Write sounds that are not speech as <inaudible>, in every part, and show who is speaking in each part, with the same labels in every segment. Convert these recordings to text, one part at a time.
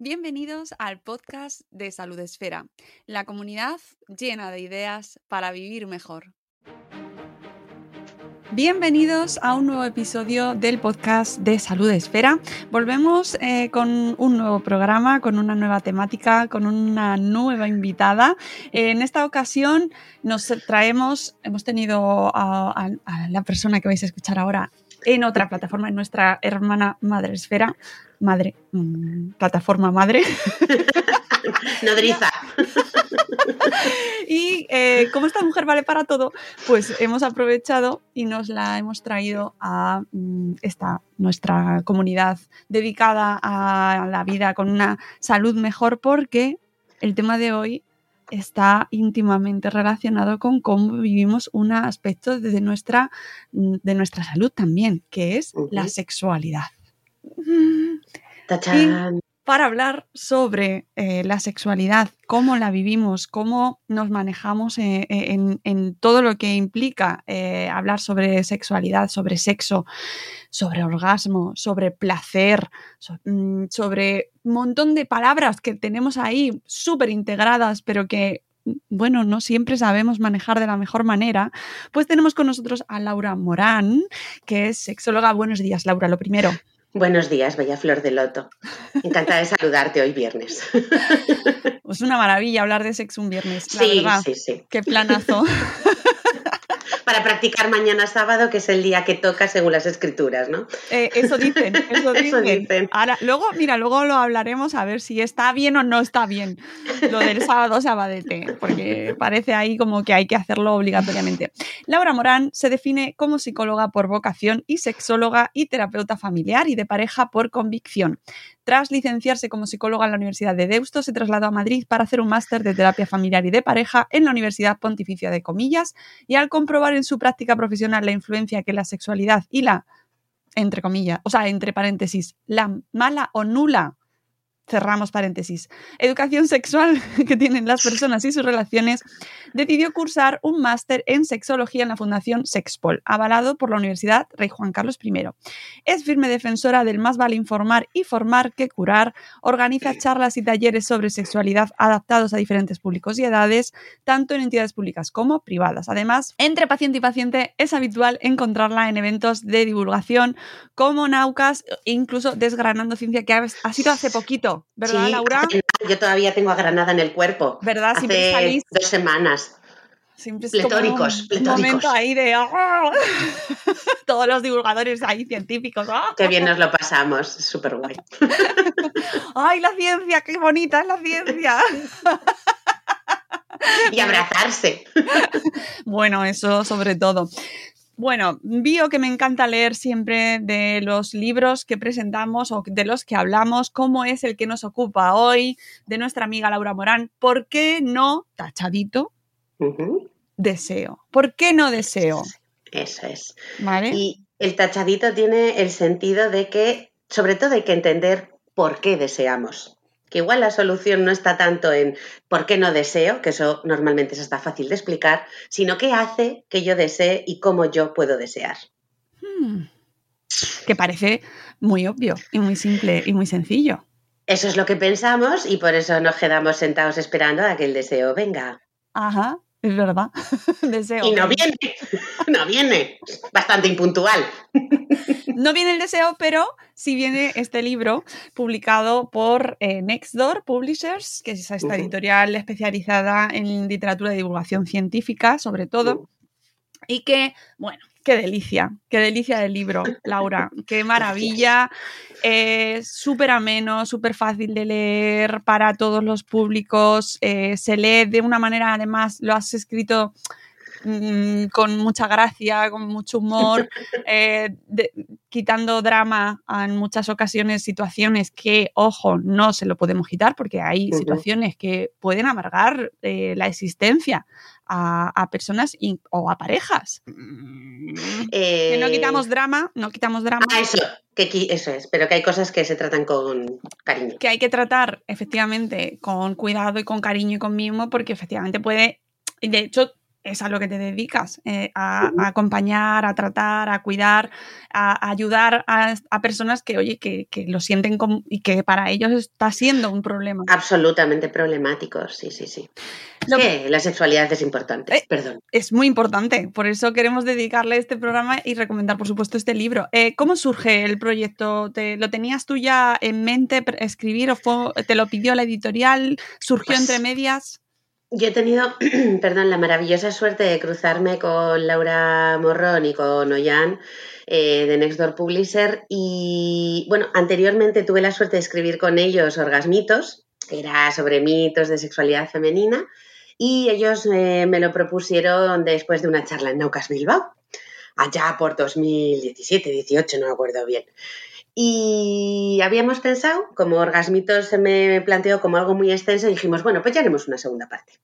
Speaker 1: Bienvenidos al podcast de Salud Esfera, la comunidad llena de ideas para vivir mejor. Bienvenidos a un nuevo episodio del podcast de Salud Esfera. Volvemos eh, con un nuevo programa, con una nueva temática, con una nueva invitada. en esta ocasión nos traemos, hemos tenido a, la persona que vais a escuchar ahora en otra plataforma, en nuestra hermana Madre Esfera, madre, mm, plataforma madre. <laughs>
Speaker 2: Nodriza.
Speaker 1: y eh, como esta mujer vale para todo, pues hemos aprovechado y nos la hemos traído a mm, esta nuestra comunidad dedicada a la vida con una salud mejor porque el tema de hoy está íntimamente relacionado con cómo vivimos un aspecto de nuestra, de nuestra salud también, que es la sexualidad. Para hablar sobre eh, la sexualidad, cómo la vivimos, cómo nos manejamos eh, eh, en, todo lo que implica hablar sobre sexualidad, sobre sexo, sobre orgasmo, sobre placer, mm, sobre un montón de palabras que tenemos ahí súper integradas, pero que bueno, no siempre sabemos manejar de la mejor manera, pues tenemos con nosotros a Laura Morán, que es sexóloga. Buenos días, Laura, lo primero.
Speaker 2: Buenos días, Bella Flor de Loto. Encantada de saludarte hoy viernes. <laughs>
Speaker 1: Es una maravilla hablar de sexo un viernes.
Speaker 2: sí, sí, sí.
Speaker 1: Qué planazo. <laughs>
Speaker 2: para practicar mañana sábado, que es el día que toca según las escrituras, ¿no?
Speaker 1: Eh, eso dicen, <laughs> eso dicen. Ahora, luego, mira, luego lo hablaremos a ver si está bien o no está bien lo del sábado sabadete, porque parece ahí como que hay que hacerlo obligatoriamente. Laura Morán se define como psicóloga por vocación y sexóloga y terapeuta familiar y de pareja por convicción. Tras licenciarse como psicóloga en la Universidad de Deusto, se trasladó a Madrid para hacer un máster de terapia familiar y de pareja en la Universidad Pontificia de Comillas y al comprobar en su práctica profesional la influencia que la sexualidad y la, entre comillas, o sea, entre paréntesis, la mala o nula cerramos paréntesis, educación sexual <laughs> que tienen las personas y sus relaciones, decidió cursar un máster en sexología en la Fundación Sexpol, avalado por la Universidad Rey Juan Carlos I. Es firme defensora del más vale informar y formar que curar, organiza charlas y talleres sobre sexualidad adaptados a diferentes públicos y edades, tanto en entidades públicas como privadas. Además, entre paciente y paciente es habitual encontrarla en eventos de divulgación como Naucas, incluso desgranando ciencia que ha sido hace poquito ¿verdad, Laura?
Speaker 2: Yo todavía tengo a Granada en el cuerpo.
Speaker 1: ¿Verdad?
Speaker 2: Hace dos semanas.
Speaker 1: Siempre
Speaker 2: pletóricos,
Speaker 1: un momento ahí de ¡ah! <laughs> todos los divulgadores ahí científicos. ¡ah!
Speaker 2: Qué bien nos lo pasamos, súper guay. <laughs>
Speaker 1: ¡Ay, la ciencia! ¡Qué bonita es la ciencia!
Speaker 2: y abrazarse. <laughs>
Speaker 1: Bueno, eso sobre todo. Bueno, vio que me encanta leer siempre de los libros que presentamos o de los que hablamos, cómo es el que nos ocupa hoy, de nuestra amiga Laura Morán. ¿Por qué no, tachadito, deseo? ¿Por qué no deseo?
Speaker 2: Eso es. Y el tachadito tiene el sentido de que, sobre todo, hay que entender por qué deseamos que igual la solución no está tanto en por qué no deseo, que eso normalmente es hasta fácil de explicar, sino qué hace que yo desee y cómo yo puedo desear. Hmm.
Speaker 1: Que parece muy obvio y muy simple y muy sencillo.
Speaker 2: Eso es lo que pensamos y por eso nos quedamos sentados esperando a que el deseo venga.
Speaker 1: Ajá, es verdad. <laughs>
Speaker 2: deseo. Y no viene, no viene. Bastante impuntual.
Speaker 1: No viene el deseo, pero sí viene este libro publicado por eh, Nextdoor Publishers, que es esta editorial especializada en literatura de divulgación científica, sobre todo. Y que, bueno, qué delicia, qué delicia del libro, Laura, qué <laughs> maravilla. súper ameno, súper fácil de leer para todos los públicos. Eh, se lee de una manera, además, lo has escrito Mm, con mucha gracia, con mucho humor, <laughs> eh, quitando drama en muchas ocasiones, situaciones que, ojo, no se lo podemos quitar porque hay situaciones que pueden amargar eh, la existencia a, personas o a parejas. que no quitamos eh, drama, no quitamos drama.
Speaker 2: Ah, eso, que, eso es, pero que hay cosas que se tratan con cariño.
Speaker 1: Que hay que tratar, efectivamente, con cuidado y con cariño y con mimo, porque efectivamente puede, de hecho, es a lo que te dedicas, eh, a, acompañar, a tratar, a cuidar, a, ayudar a, personas que, oye, que, lo sienten como, y que para ellos está siendo un problema.
Speaker 2: Absolutamente problemático, sí, sí, sí. la sexualidad es importante, eh, perdón.
Speaker 1: Es muy importante, por eso queremos dedicarle este programa y recomendar, por supuesto, este libro. Eh, ¿Cómo surge el proyecto? ¿Te, ¿Lo tenías tú ya en mente escribir o te lo pidió la editorial? ¿Surgió pues entre medias?
Speaker 2: Yo he tenido, <clears throat> perdón, la maravillosa suerte de cruzarme con Laura Morrón y con Ollán eh, de Nextdoor Publisher y, bueno, anteriormente tuve la suerte de escribir con ellos Orgasmitos, que era sobre mitos de sexualidad femenina, y ellos eh, me lo propusieron después de una charla en Naucas Bilbao, allá por 2017, 18, no me acuerdo bien. Y habíamos pensado, como Orgasmitos se me planteó como algo muy extenso, dijimos, bueno, pues ya haremos una segunda parte.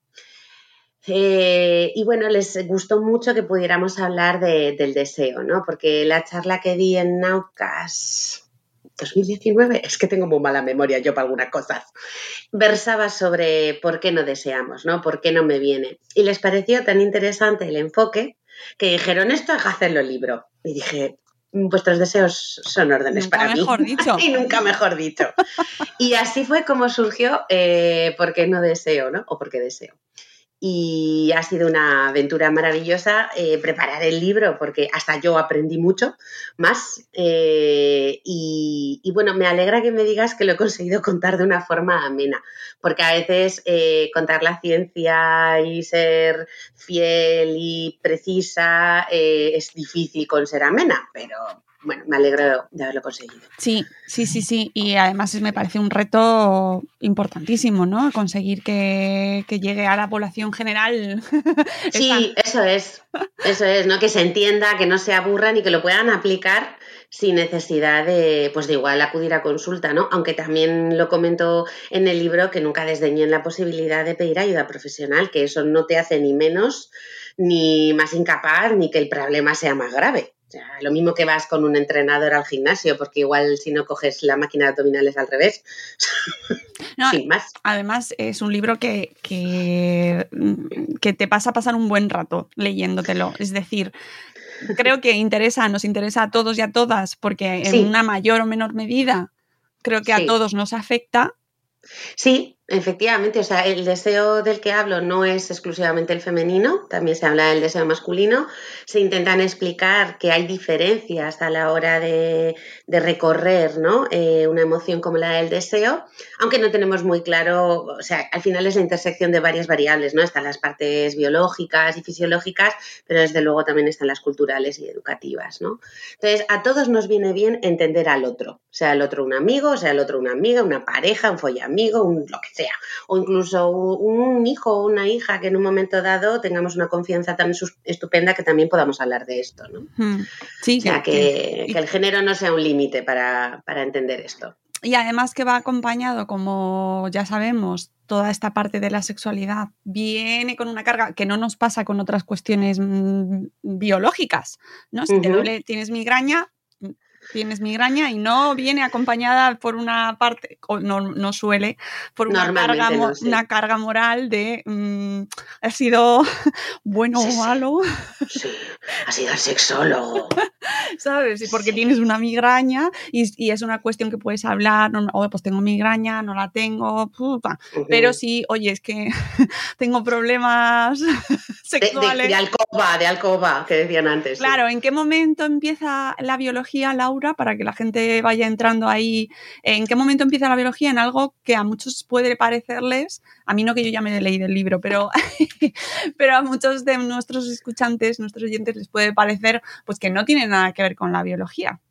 Speaker 2: Eh, y bueno, les gustó mucho que pudiéramos hablar del deseo, ¿no? Porque la charla que di en Naucas 2019, es que tengo muy mala memoria yo para algunas cosas, versaba sobre por qué no deseamos, ¿no? ¿Por qué no me viene? Y les pareció tan interesante el enfoque que dijeron, esto que hacerlo libro. Y dije, vuestros deseos son órdenes para
Speaker 1: mejor Dicho. <laughs>
Speaker 2: y nunca mejor dicho. y así fue como surgió eh, ¿Por qué no deseo? ¿no? O ¿Por qué deseo? Y ha sido una aventura maravillosa eh, preparar el libro porque hasta yo aprendí mucho más eh, y, bueno, me alegra que me digas que lo he conseguido contar de una forma amena porque a veces eh, contar la ciencia y ser fiel y precisa es difícil con ser amena, pero bueno, me alegro de haberlo conseguido.
Speaker 1: Sí, sí, sí, sí. Y además me parece un reto importantísimo, ¿no? Conseguir que, llegue a la población general. <laughs>
Speaker 2: Sí, eso es. Eso es, ¿no? Que se entienda, que no se aburran y que lo puedan aplicar sin necesidad de, pues de igual acudir a consulta, ¿no? Aunque también lo comento en el libro que nunca desdeñen la posibilidad de pedir ayuda profesional, que eso no te hace ni menos, ni más incapaz, ni que el problema sea más grave lo mismo que vas con un entrenador al gimnasio, porque igual si no coges la máquina de abdominales al revés. <laughs> Sin más.
Speaker 1: Además, es un libro que, que, te pasa a pasar un buen rato leyéndotelo. Es decir, creo que interesa, nos interesa a todos y a todas, porque en una mayor o menor medida creo que a todos nos afecta.
Speaker 2: Sí, Efectivamente, o sea, el deseo del que hablo no es exclusivamente el femenino, también se habla del deseo masculino. Se intentan explicar que hay diferencias a la hora de, recorrer ¿no? Eh, una emoción como la del deseo, aunque no tenemos muy claro, o sea, al final es la intersección de varias variables, ¿no? Están las partes biológicas y fisiológicas, pero desde luego también están las culturales y educativas, ¿no? Entonces, a todos nos viene bien entender al otro, sea el otro un amigo, sea el otro una amiga, una pareja, un follamigo, un lo que sea, o incluso un hijo o una hija que en un momento dado tengamos una confianza tan estupenda que también podamos hablar de esto, ¿no? Hmm. Sí, o sea, que, el género no sea un límite para, entender esto.
Speaker 1: Y además que va acompañado, como ya sabemos, toda esta parte de la sexualidad viene con una carga que no nos pasa con otras cuestiones mm, biológicas, ¿no? Si te duele, tienes migraña, tienes migraña y no viene acompañada por una parte, o no, no suele, por una carga, una carga moral de mm, ha sido bueno o malo.
Speaker 2: Sí, ha sido el sexólogo. <laughs>
Speaker 1: ¿Sabes? Y porque tienes una migraña y, es una cuestión que puedes hablar, no, pues tengo migraña, no la tengo, pero sí, oye, es que <laughs> tengo problemas <laughs> sexuales.
Speaker 2: De, alcoba, de alcoba, que decían antes.
Speaker 1: Claro, ¿en qué momento empieza la biología, la para que la gente vaya entrando ahí. ¿En qué momento empieza la biología? En algo que a muchos puede parecerles, a mí no que yo ya me he leído el libro, pero, <laughs> pero a muchos de nuestros escuchantes, nuestros oyentes, les puede parecer pues que no tiene nada que ver con la biología.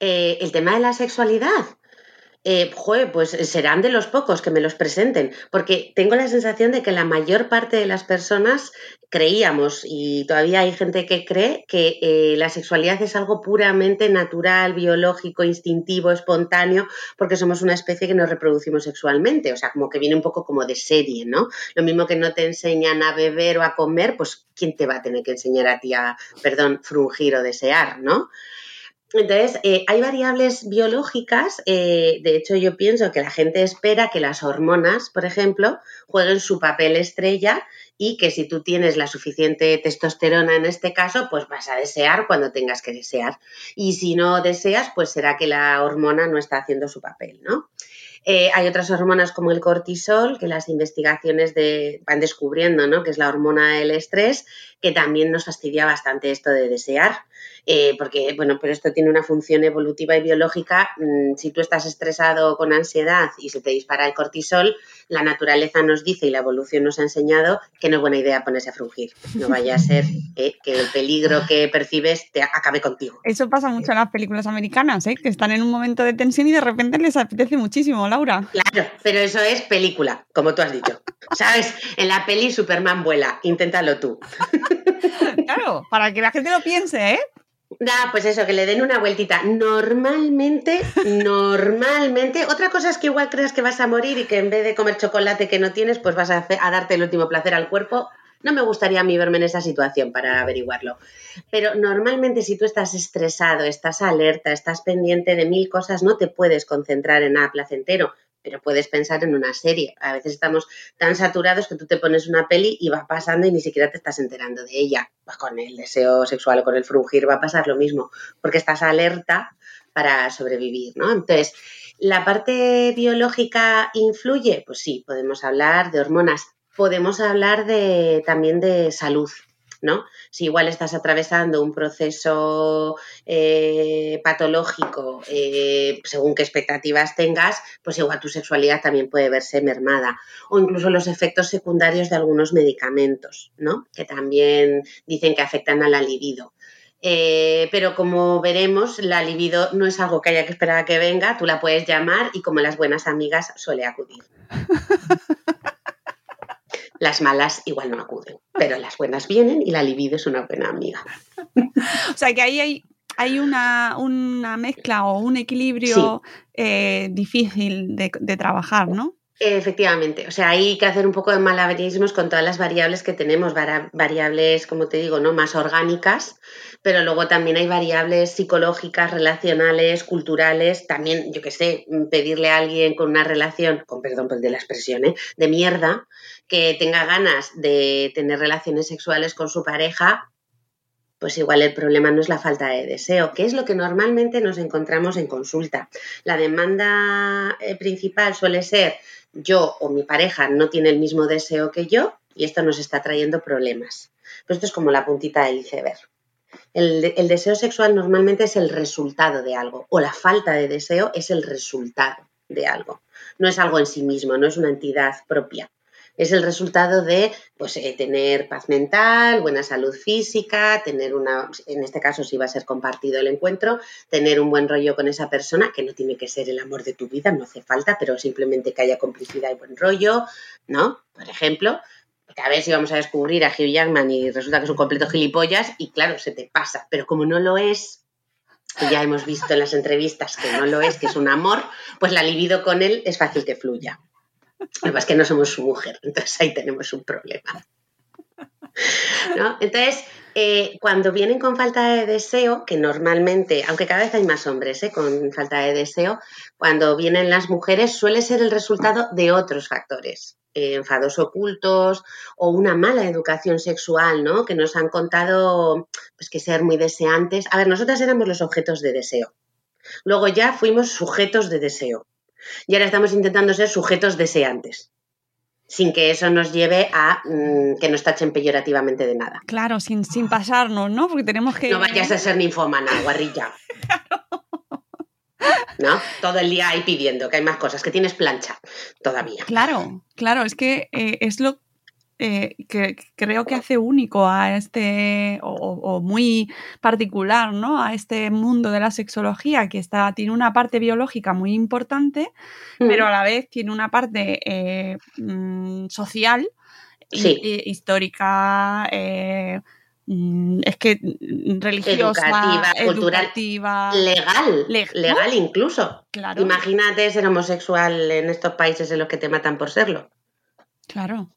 Speaker 2: Eh, el tema de la sexualidad eh, pues serán de los pocos que me los presenten, porque tengo la sensación de que la mayor parte de las personas creíamos, y todavía hay gente que cree, que eh, la sexualidad es algo puramente natural, biológico, instintivo, espontáneo, porque somos una especie que nos reproducimos sexualmente, o sea, como que viene un poco como de serie, ¿no? Lo mismo que no te enseñan a beber o a comer, pues ¿quién te va a tener que enseñar a ti a, perdón, frungir o desear, ¿no? Entonces, eh, hay variables biológicas, eh, de hecho yo pienso que la gente espera que las hormonas, por ejemplo, jueguen su papel estrella y que si tú tienes la suficiente testosterona en este caso, pues vas a desear cuando tengas que desear. Y si no deseas, pues será que la hormona no está haciendo su papel, ¿no? Eh, hay otras hormonas como el cortisol, que las investigaciones de, van descubriendo, ¿no? Que es la hormona del estrés, que también nos fastidia bastante esto de desear. Eh, porque, bueno, pero esto tiene una función evolutiva y biológica. Mm, si tú estás estresado con ansiedad y se te dispara el cortisol, la naturaleza nos dice y la evolución nos ha enseñado que no es buena idea ponerse a frungir. No vaya a ser eh, que el peligro que percibes te acabe contigo.
Speaker 1: Eso pasa mucho en las películas americanas, ¿eh? que están en un momento de tensión y de repente les apetece muchísimo, Laura.
Speaker 2: Claro, pero eso es película, como tú has dicho. ¿Sabes? En la peli Superman vuela, inténtalo tú. <laughs>
Speaker 1: Claro, para que la gente lo piense, ¿eh?
Speaker 2: Pues eso, que le den una vueltita. Normalmente, normalmente, otra cosa es que igual creas que vas a morir y que en vez de comer chocolate que no tienes, pues vas a, a darte el último placer al cuerpo. No me gustaría a mí verme en esa situación para averiguarlo. Pero normalmente si tú estás estresado, estás alerta, estás pendiente de mil cosas, no te puedes concentrar en nada placentero pero puedes pensar en una serie. A veces estamos tan saturados que tú te pones una peli y va pasando y ni siquiera te estás enterando de ella. Pues con el deseo sexual o con el frungir va a pasar lo mismo, porque estás alerta para sobrevivir, ¿no? Entonces, ¿la parte biológica influye? Pues sí, podemos hablar de hormonas, podemos hablar de, también de salud, ¿no? Si igual estás atravesando un proceso eh, patológico, eh, según qué expectativas tengas, pues igual tu sexualidad también puede verse mermada. O incluso los efectos secundarios de algunos medicamentos, ¿no? Que también dicen que afectan a la libido. Eh, pero como veremos, la libido no es algo que haya que esperar a que venga, tú la puedes llamar y como las buenas amigas suele acudir. <laughs> Las malas igual no acuden, pero las buenas vienen y la libido es una buena amiga. <laughs>
Speaker 1: o sea que ahí hay, hay una, mezcla o un equilibrio eh, difícil de, de trabajar, ¿no?
Speaker 2: Efectivamente, o sea, hay que hacer un poco de malabarismos con todas las variables que tenemos, variables, como te digo, ¿no? más orgánicas, pero luego también hay variables psicológicas, relacionales, culturales, también, yo qué sé, pedirle a alguien con una relación, con perdón de la expresión, ¿eh? de mierda, que tenga ganas de tener relaciones sexuales con su pareja, pues igual el problema no es la falta de deseo, que es lo que normalmente nos encontramos en consulta. La demanda eh, principal suele ser yo o mi pareja no tiene el mismo deseo que yo y esto nos está trayendo problemas. Pues esto es como la puntita del iceberg. El, el, deseo sexual normalmente es el resultado de algo o la falta de deseo es el resultado de algo. No es algo en sí mismo, no es una entidad propia es el resultado de pues, eh, tener paz mental, buena salud física, tener una, en este caso si va a ser compartido el encuentro, tener un buen rollo con esa persona, que no tiene que ser el amor de tu vida, no hace falta, pero simplemente que haya complicidad y buen rollo, ¿no? Por ejemplo, porque a ver si vamos a descubrir a Hugh Jackman y resulta que es un completo gilipollas y claro, se te pasa, pero como no lo es, que ya hemos visto en las entrevistas que no lo es, que es un amor, pues la libido con él es fácil que fluya. Además que no somos su mujer, entonces ahí tenemos un problema. Entonces, eh, cuando vienen con falta de deseo, que normalmente, aunque cada vez hay más hombres ¿eh? con falta de deseo, cuando vienen las mujeres suele ser el resultado de otros factores, eh, enfados ocultos o una mala educación sexual, ¿no? Que nos han contado pues, que ser muy deseantes. A ver, nosotras éramos los objetos de deseo. Luego ya fuimos sujetos de deseo. Y ahora estamos intentando ser sujetos deseantes, sin que eso nos lleve a mm, que nos tachen peyorativamente de nada.
Speaker 1: Claro, sin, sin pasarnos, ¿no? Porque tenemos que...
Speaker 2: No vayas a ser ninfómana, guarrilla. <laughs> ¿No? Todo el día ahí pidiendo que hay más cosas, que tienes plancha todavía.
Speaker 1: Claro, claro, es que eh, es lo eh, que creo que hace único a este, o, muy particular, ¿no? A este mundo de la sexología, que está, tiene una parte biológica muy importante, mm. pero a la vez tiene una parte eh, mm, social, histórica, eh, mm, es que religiosa,
Speaker 2: educativa, legal, legal incluso. Imagínate ser homosexual en estos países en los que te matan por serlo.
Speaker 1: Claro.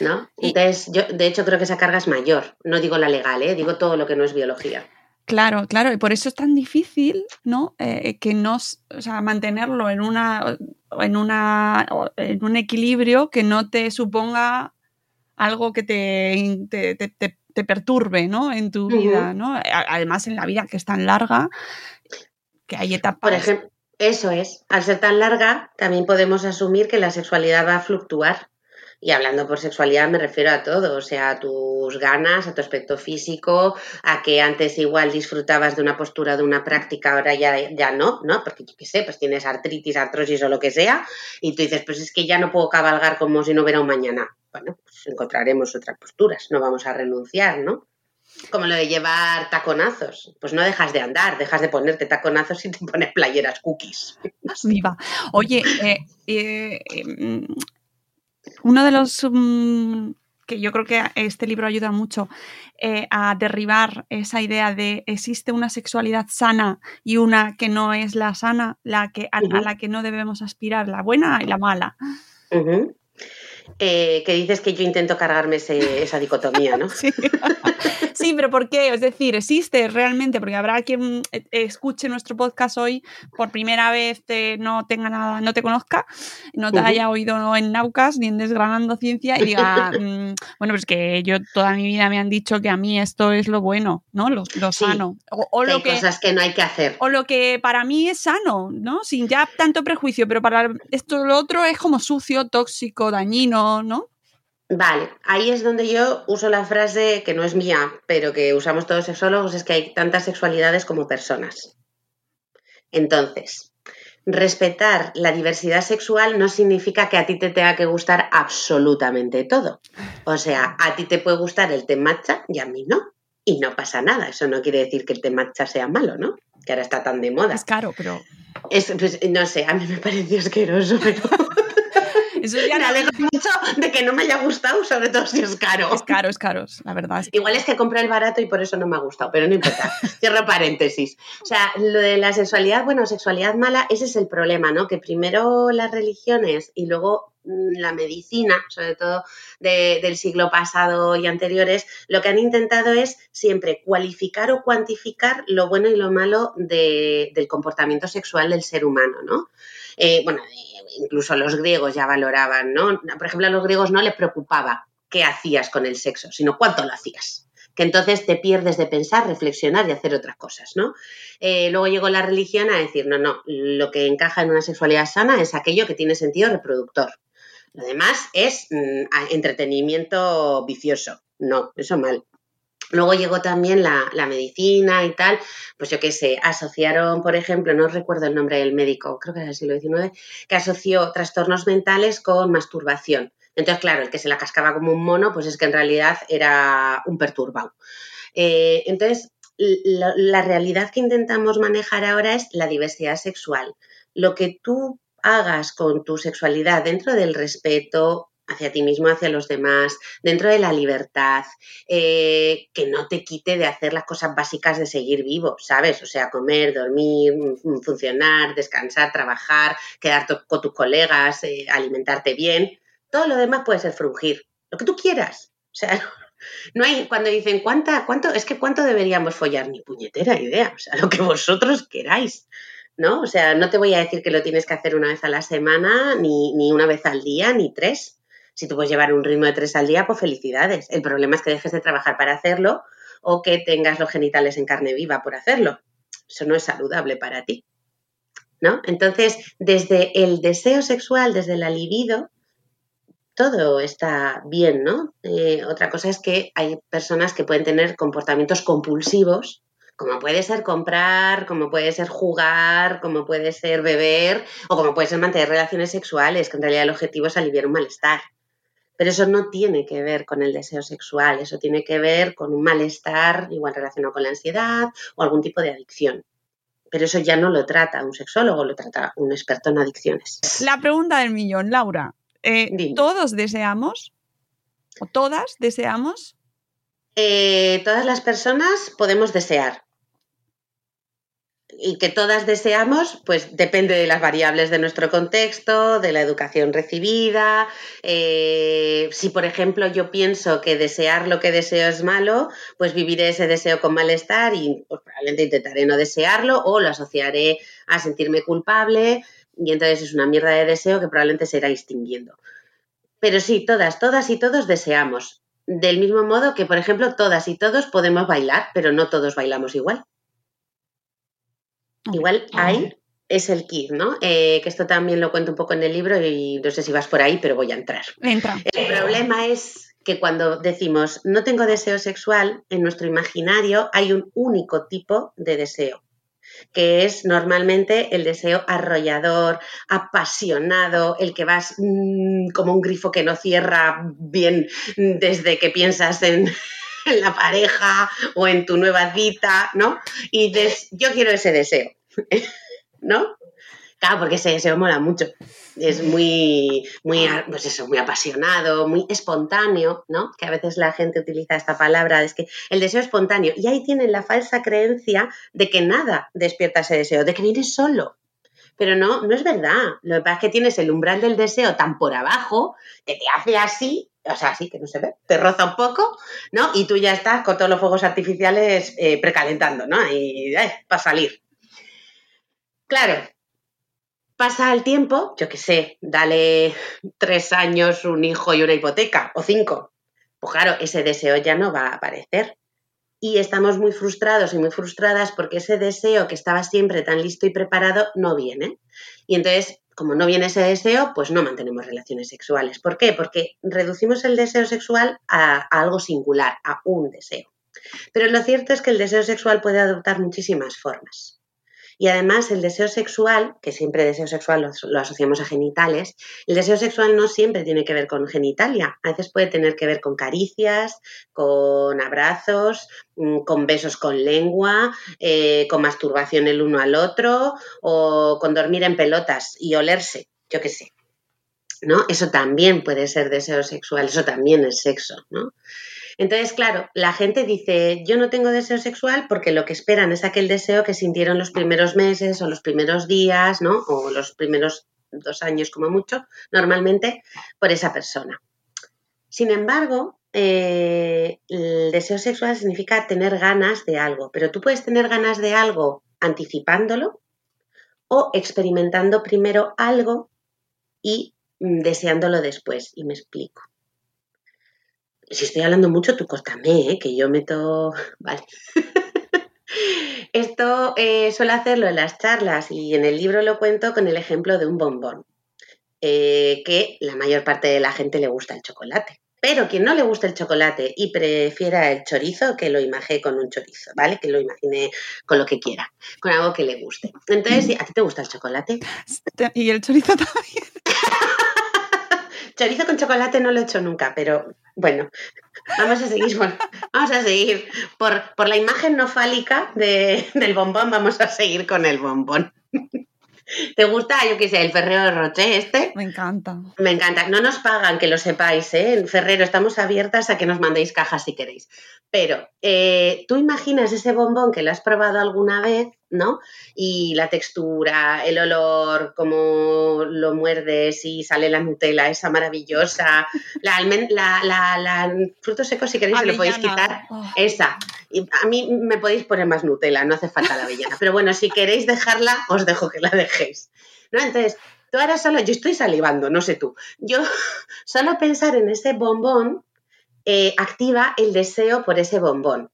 Speaker 2: ¿No? Entonces, yo de hecho creo que esa carga es mayor. No digo la legal, ¿eh? digo todo lo que no es biología.
Speaker 1: Claro, claro, y por eso es tan difícil, ¿no? Eh, que no, o sea, mantenerlo en una, en una, en un equilibrio que no te suponga algo que te, te, perturbe, ¿no? En tu vida, ¿no? Además, en la vida que es tan larga, que hay etapas.
Speaker 2: Por ejemplo, eso es. Al ser tan larga, también podemos asumir que la sexualidad va a fluctuar. Y hablando por sexualidad me refiero a todo, o sea, a tus ganas, a tu aspecto físico, a que antes igual disfrutabas de una postura, de una práctica, ahora ya, ya no, ¿no? Porque yo qué sé, pues tienes artritis, artrosis o lo que sea, y tú dices, pues es que ya no puedo cabalgar como si no hubiera un mañana. Bueno, pues encontraremos otras posturas, no vamos a renunciar, ¿no? Como lo de llevar taconazos. Pues no dejas de andar, dejas de ponerte taconazos y te pones playeras cookies. <laughs>
Speaker 1: Viva. Oye, eh, eh, em, uno de los mm, que yo creo que este libro ayuda mucho eh, a derribar esa idea de existe una sexualidad sana y una que no es la sana, la que, a, la que no debemos aspirar, la buena y la mala.
Speaker 2: Eh, que dices que yo intento cargarme esa dicotomía, ¿no? <laughs>
Speaker 1: Sí. sí. pero ¿por qué? Es decir, existe realmente, porque habrá quien eh, escuche nuestro podcast hoy por primera vez, no tenga nada, no te conozca, no te haya oído en Naucas ni en Desgranando Ciencia y diga, <laughs> mm, bueno, pues que yo toda mi vida me han dicho que a mí esto es lo bueno, ¿no? Lo, sano.
Speaker 2: O, lo que, cosas que no hay que hacer.
Speaker 1: O lo que para mí es sano, ¿no? Sin ya tanto prejuicio, pero para esto lo otro es como sucio, tóxico, dañino ¿no?
Speaker 2: Vale, ahí es donde yo uso la frase que no es mía, pero que usamos todos sexólogos, es que hay tantas sexualidades como personas. Entonces, respetar la diversidad sexual no significa que a ti te tenga que gustar absolutamente todo. O sea, a ti te puede gustar el té matcha y a mí no. Y no pasa nada. Eso no quiere decir que el té matcha sea malo, ¿no? Que ahora está tan de moda.
Speaker 1: Es caro, pero...
Speaker 2: Es, pues, no sé, a mí me <laughs> pareció asqueroso, pero... <laughs> me alegro mucho de que no me haya gustado, sobre todo si es caro.
Speaker 1: Es caro, es caro, la verdad.
Speaker 2: Igual es que compré el barato y por eso no me ha gustado, pero no importa. <laughs> Cierro paréntesis. O sea, lo de la sexualidad, bueno, sexualidad mala, ese es el problema, ¿no? Que primero las religiones y luego mm, la medicina, sobre todo del siglo pasado y anteriores, lo que han intentado es siempre cualificar o cuantificar lo bueno y lo malo del comportamiento sexual del ser humano, ¿no? Eh, bueno, incluso los griegos ya valoraban, ¿no? Por ejemplo, a los griegos no les preocupaba qué hacías con el sexo, sino cuánto lo hacías que entonces te pierdes de pensar, reflexionar y hacer otras cosas, ¿no? Eh, luego llegó la religión a decir, no, no, lo que encaja en una sexualidad sana es aquello que tiene sentido reproductor. Lo demás es mm, entretenimiento vicioso. No, eso mal. Luego llegó también la, medicina y tal, pues yo qué sé, asociaron, por ejemplo, no recuerdo el nombre del médico, creo que era del siglo XIX, que asoció trastornos mentales con masturbación. Entonces, claro, el que se la cascaba como un mono, pues es que en realidad era un perturbado. Eh, entonces, la, la realidad que intentamos manejar ahora es la diversidad sexual. Lo que tú hagas con tu sexualidad dentro del respeto, hacia ti mismo, hacia los demás, dentro de la libertad, eh, que no te quite de hacer las cosas básicas de seguir vivo, ¿sabes? O sea, comer, dormir, mm, funcionar, descansar, trabajar, quedar con tus colegas, eh, alimentarte bien. Todo lo demás puede ser frungir, lo que tú quieras. O sea, <laughs> no hay, cuando dicen cuánta, cuánto, es que cuánto deberíamos follar, ni puñetera idea, o sea, lo que vosotros queráis. ¿No? O sea, no te voy a decir que lo tienes que hacer una vez a la semana, ni, ni una vez al día, ni tres si tú puedes llevar un ritmo de tres al día, pues felicidades. El problema es que dejes de trabajar para hacerlo o que tengas los genitales en carne viva por hacerlo. Eso no es saludable para ti. ¿No? Entonces, desde el deseo sexual, desde la libido, todo está bien, ¿no? Eh, otra cosa es que hay personas que pueden tener comportamientos compulsivos, como puede ser comprar, como puede ser jugar, como puede ser beber o como puede ser mantener relaciones sexuales, que en realidad el objetivo es aliviar un malestar. Pero eso no tiene que ver con el deseo sexual, eso tiene que ver con un malestar igual relacionado con la ansiedad o algún tipo de adicción. Pero eso ya no lo trata un sexólogo, lo trata un experto en adicciones.
Speaker 1: La pregunta del millón, Laura. Eh, ¿Todos deseamos? ¿O todas deseamos?
Speaker 2: Eh, todas las personas podemos desear. Y que todas deseamos, pues depende de las variables de nuestro contexto, de la educación recibida. Eh, si, por ejemplo, yo pienso que desear lo que deseo es malo, pues viviré ese deseo con malestar y pues, probablemente intentaré no desearlo o lo asociaré a sentirme culpable y entonces es una mierda de deseo que probablemente se irá extinguiendo. Pero sí, todas, todas y todos deseamos. Del mismo modo que, por ejemplo, todas y todos podemos bailar, pero no todos bailamos igual. Igual ahí es el kit, ¿no? Eh, que esto también lo cuento un poco en el libro y no sé si vas por ahí, pero voy a entrar.
Speaker 1: Entra.
Speaker 2: El problema es que cuando decimos no tengo deseo sexual, en nuestro imaginario hay un único tipo de deseo, que es normalmente el deseo arrollador, apasionado, el que vas mm, como un grifo que no cierra bien desde que piensas en, en la pareja o en tu nueva cita, ¿no? Y dices, yo quiero ese deseo, <laughs> ¿no? Claro, porque ese deseo mola mucho. Es muy, muy, pues eso, muy apasionado, muy espontáneo, ¿no? Que a veces la gente utiliza esta palabra, es que el deseo espontáneo. Y ahí tienen la falsa creencia de que nada despierta ese deseo, de que viene solo. Pero no, no es verdad. Lo que pasa es que tienes el umbral del deseo tan por abajo que te hace así o sea, sí que no se ve, te roza un poco, ¿no? Y tú ya estás con todos los fuegos artificiales eh, precalentando, ¿no? Y eh, para salir. Claro, pasa el tiempo, yo qué sé, dale tres años, un hijo y una hipoteca, o cinco. Pues claro, ese deseo ya no va a aparecer. Y estamos muy frustrados y muy frustradas porque ese deseo que estaba siempre tan listo y preparado no viene. Y entonces como no viene ese deseo, pues no mantenemos relaciones sexuales. ¿Por qué? Porque reducimos el deseo sexual a, algo singular, a un deseo. Pero lo cierto es que el deseo sexual puede adoptar muchísimas formas. Y además el deseo sexual, que siempre deseo sexual lo, asociamos a genitales, el deseo sexual no siempre tiene que ver con genitalia, a veces puede tener que ver con caricias, con abrazos, mm, con besos con lengua, eh, con masturbación el uno al otro o con dormir en pelotas y olerse, yo qué sé. ¿No? Eso también puede ser deseo sexual, eso también es sexo, ¿no? Entonces, claro, la gente dice, yo no tengo deseo sexual porque lo que esperan es aquel deseo que sintieron los primeros meses o los primeros días, ¿no? O los primeros dos años como mucho, normalmente, por esa persona. Sin embargo, eh, el deseo sexual significa tener ganas de algo, pero tú puedes tener ganas de algo anticipándolo o experimentando primero algo y mm, deseándolo después. Y me explico si estoy hablando mucho, tú córtame, ¿eh? que yo meto. Vale. <laughs> Esto eh, suelo hacerlo en las charlas y en el libro lo cuento con el ejemplo de un bombón, eh, que la mayor parte de la gente le gusta el chocolate. Pero quien no le gusta el chocolate y prefiera el chorizo, que lo imagine con un chorizo, ¿vale? Que lo imagine con lo que quiera, con algo que le guste. Entonces, ¿a ti te gusta el chocolate?
Speaker 1: Y el chorizo <laughs> también.
Speaker 2: Chorizo con chocolate no lo he hecho nunca, pero bueno, vamos a seguir, vamos a seguir. Por, por la imagen no fálica del bombón, vamos a seguir con el bombón. ¿Te gusta, yo qué sé, el Ferrero de Roche este?
Speaker 1: Me encanta.
Speaker 2: Me encanta. No nos pagan, que lo sepáis, ¿eh? En Ferrero estamos abiertas a que nos mandéis cajas si queréis. Pero eh, tú imaginas ese bombón que lo has probado alguna vez ¿no? Y la textura, el olor, cómo lo muerdes y sale la Nutella, esa maravillosa. La, la, la, frutos secos, si queréis, se lo podéis quitar. Oh. Esa. Y a mí me podéis poner más Nutella, no hace falta la avellana. Pero bueno, si queréis dejarla, os dejo que la dejéis. ¿No? Entonces, tú ahora solo, yo estoy salivando, no sé tú. Yo solo pensar en ese bombón eh, activa el deseo por ese bombón.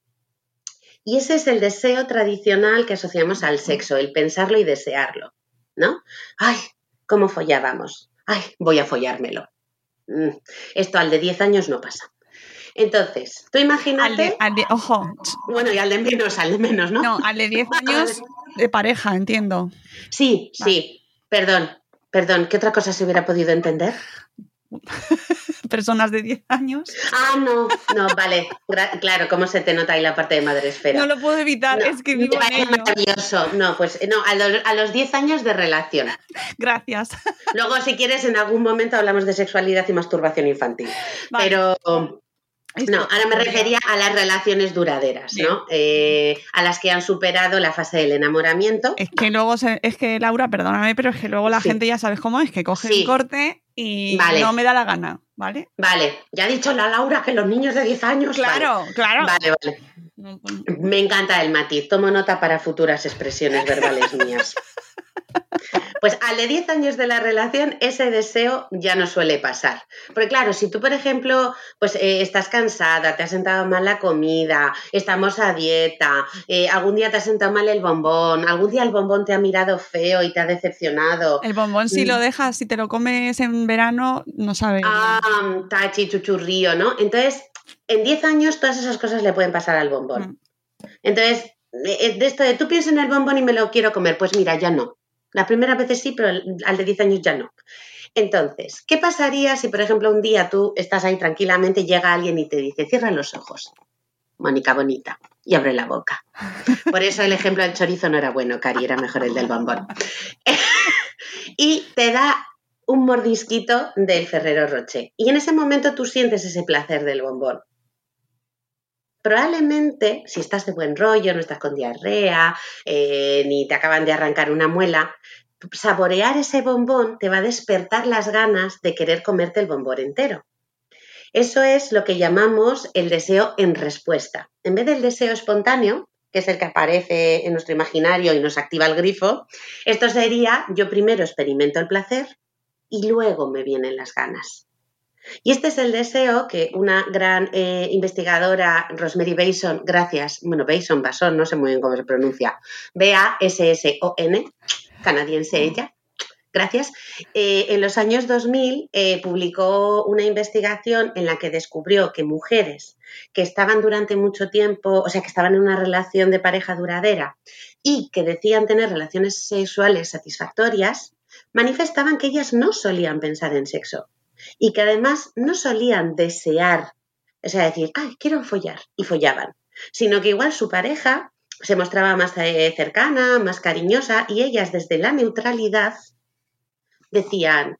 Speaker 2: Y ese es el deseo tradicional que asociamos al sexo, el pensarlo y desearlo, ¿no? Ay, ¿cómo follábamos? Ay, voy a follármelo. Mm, esto al de 10 años no pasa. Entonces, tú imagínate.
Speaker 1: Al de, ojo.
Speaker 2: Bueno, y al de menos, al de menos, ¿no?
Speaker 1: No, al de 10 años de pareja, entiendo.
Speaker 2: Sí, sí. Perdón, perdón. ¿Qué otra cosa se hubiera podido entender? <laughs> <laughs>
Speaker 1: personas de 10 años.
Speaker 2: Ah, no, no, vale. claro, ¿cómo se te nota ahí la parte de madre esfera?
Speaker 1: No lo puedo evitar, es que vivo en ello.
Speaker 2: maravilloso. No, pues no, a los, 10 años de relación. <laughs>
Speaker 1: Gracias. <laughs>
Speaker 2: Luego, si quieres, en algún momento hablamos de sexualidad y masturbación infantil. Pero no, ahora me refería a las relaciones duraderas, ¿no? Eh, a las que han superado la fase del enamoramiento.
Speaker 1: Es que luego, es que Laura, perdóname, pero es que luego la gente ya sabes cómo es, que coge el corte y no me da la gana, ¿vale?
Speaker 2: Vale, ya ha dicho la Laura que los niños de 10 años.
Speaker 1: Claro, claro.
Speaker 2: Vale, vale. Me encanta el matiz, tomo nota para futuras expresiones verbales mías. <laughs> Pues al de 10 años de la relación, ese deseo ya no suele pasar. Porque claro, si tú, por ejemplo, pues eh, estás cansada, te ha sentado mal la comida, estamos a dieta, eh, algún día te ha sentado mal el bombón, algún día el bombón te ha mirado feo y te ha decepcionado.
Speaker 1: El bombón si lo mm. dejas, si te lo comes en verano, no sabes.
Speaker 2: Ah, tachi, chuchurrío, ¿no? Entonces, en 10 años todas esas cosas le pueden pasar al bombón. Mm. Entonces, eh, de esto de tú piensas en el bombón y me lo quiero comer, pues mira, ya no. La primera vez sí, pero al de 10 años ya no. Entonces, ¿qué pasaría si, por ejemplo, un día tú estás ahí tranquilamente, llega alguien y te dice, cierra los ojos, Mónica bonita, y abre la boca? Por eso el ejemplo del chorizo no era bueno, Cari, era mejor el del bombón. <laughs> y te da un mordisquito del Ferrero Roche. Y en ese momento tú sientes ese placer del bombón probablemente, si estás de buen rollo, no estás con diarrea, eh, ni te acaban de arrancar una muela, saborear ese bombón te va a despertar las ganas de querer comerte el bombón entero. Eso es lo que llamamos el deseo en respuesta. En vez del deseo espontáneo, que es el que aparece en nuestro imaginario y nos activa el grifo, esto sería yo primero experimento el placer y luego me vienen las ganas. Y este es el deseo que una gran eh, investigadora, Rosemary Bason, gracias, bueno, Bason, Bason, no sé muy bien cómo se pronuncia, B-A-S-S-O-N, canadiense ella, gracias, eh, en los años 2000 eh, publicó una investigación en la que descubrió que mujeres que estaban durante mucho tiempo, o sea, que estaban en una relación de pareja duradera y que decían tener relaciones sexuales satisfactorias, manifestaban que ellas no solían pensar en sexo, y que además no solían desear, o sea, decir, ay, quiero follar, y follaban, sino que igual su pareja se mostraba más eh, cercana, más cariñosa, y ellas desde la neutralidad decían,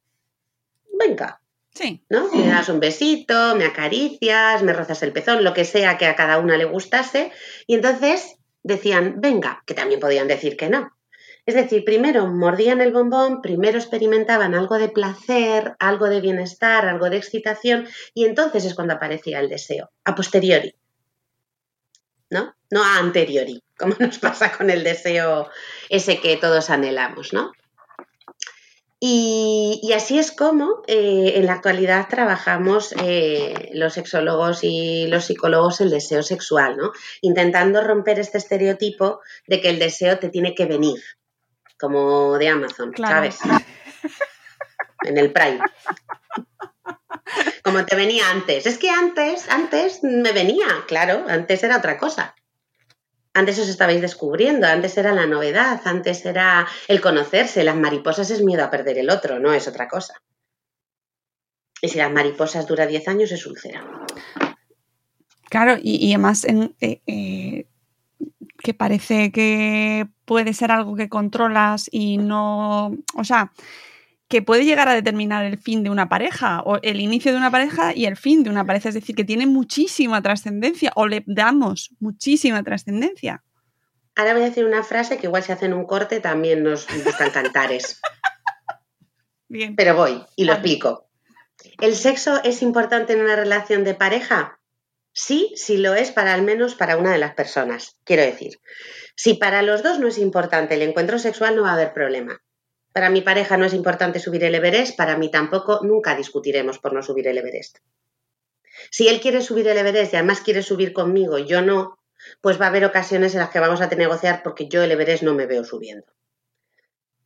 Speaker 2: venga,
Speaker 1: Sí.
Speaker 2: ¿No? Me das un besito, me acaricias, me rozas el pezón, lo que sea que a cada una le gustase. Y entonces decían, venga, que también podían decir que no. Es decir, primero mordían el bombón, primero experimentaban algo de placer, algo de bienestar, algo de excitación, y entonces es cuando aparecía el deseo, a posteriori. ¿No? No a anteriori, como nos pasa con el deseo ese que todos anhelamos, ¿no? Y, así es como eh, en la actualidad trabajamos eh, los sexólogos y los psicólogos el deseo sexual, ¿no? Intentando romper este estereotipo de que el deseo te tiene que venir, como de Amazon, ¿sabes? En el Prime. Como te venía antes. Es que antes, antes me venía, claro, antes era otra cosa. Antes os estabais descubriendo, antes era la novedad, antes era el conocerse. Las mariposas es miedo a perder el otro, no es otra cosa. Y si las mariposas dura 10 años es úlcera.
Speaker 1: Claro, y, además en, eh, eh, que parece que puede ser algo que controlas y no, o sea, que puede llegar a determinar el fin de una pareja o el inicio de una pareja y el fin de una pareja, es decir, que tiene muchísima trascendencia o le damos muchísima trascendencia.
Speaker 2: Ahora voy a decir una frase que igual si hacen un corte también nos gustan cantares.
Speaker 1: Bien.
Speaker 2: Pero voy y lo explico. ¿El sexo es importante en una relación de pareja? Sí, sí lo es para al menos para una de las personas. Quiero decir, si para los dos no es importante el encuentro sexual, no va a haber problema. Para mi pareja no es importante subir el Everest, para mí tampoco, nunca discutiremos por no subir el Everest. Si él quiere subir el Everest y además quiere subir conmigo y yo no, pues va a haber ocasiones en las que vamos a negociar porque yo el Everest no me veo subiendo.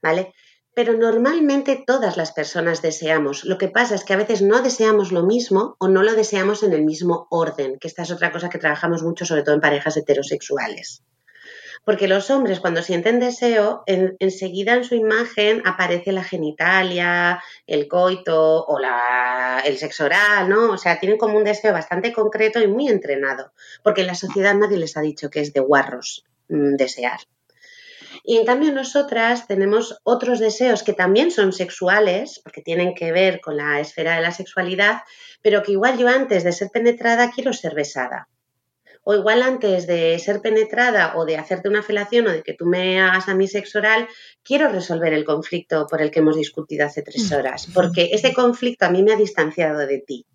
Speaker 2: ¿Vale? Pero normalmente todas las personas deseamos. Lo que pasa es que a veces no deseamos lo mismo o no lo deseamos en el mismo orden, que esta es otra cosa que trabajamos mucho, sobre todo en parejas heterosexuales. Porque los hombres cuando sienten deseo, enseguida en su imagen aparece la genitalia, el coito o la, el sexo oral, ¿no? O sea, tienen como un deseo bastante concreto y muy entrenado, porque en la sociedad nadie les ha dicho que es de guarros mm, desear. Y en cambio nosotras tenemos otros deseos que también son sexuales, porque tienen que ver con la esfera de la sexualidad, pero que igual yo antes de ser penetrada quiero ser besada. O igual antes de ser penetrada o de hacerte una felación o de que tú me hagas a mi sexo oral, quiero resolver el conflicto por el que hemos discutido hace tres mm. horas, porque ese conflicto a mí me ha distanciado de ti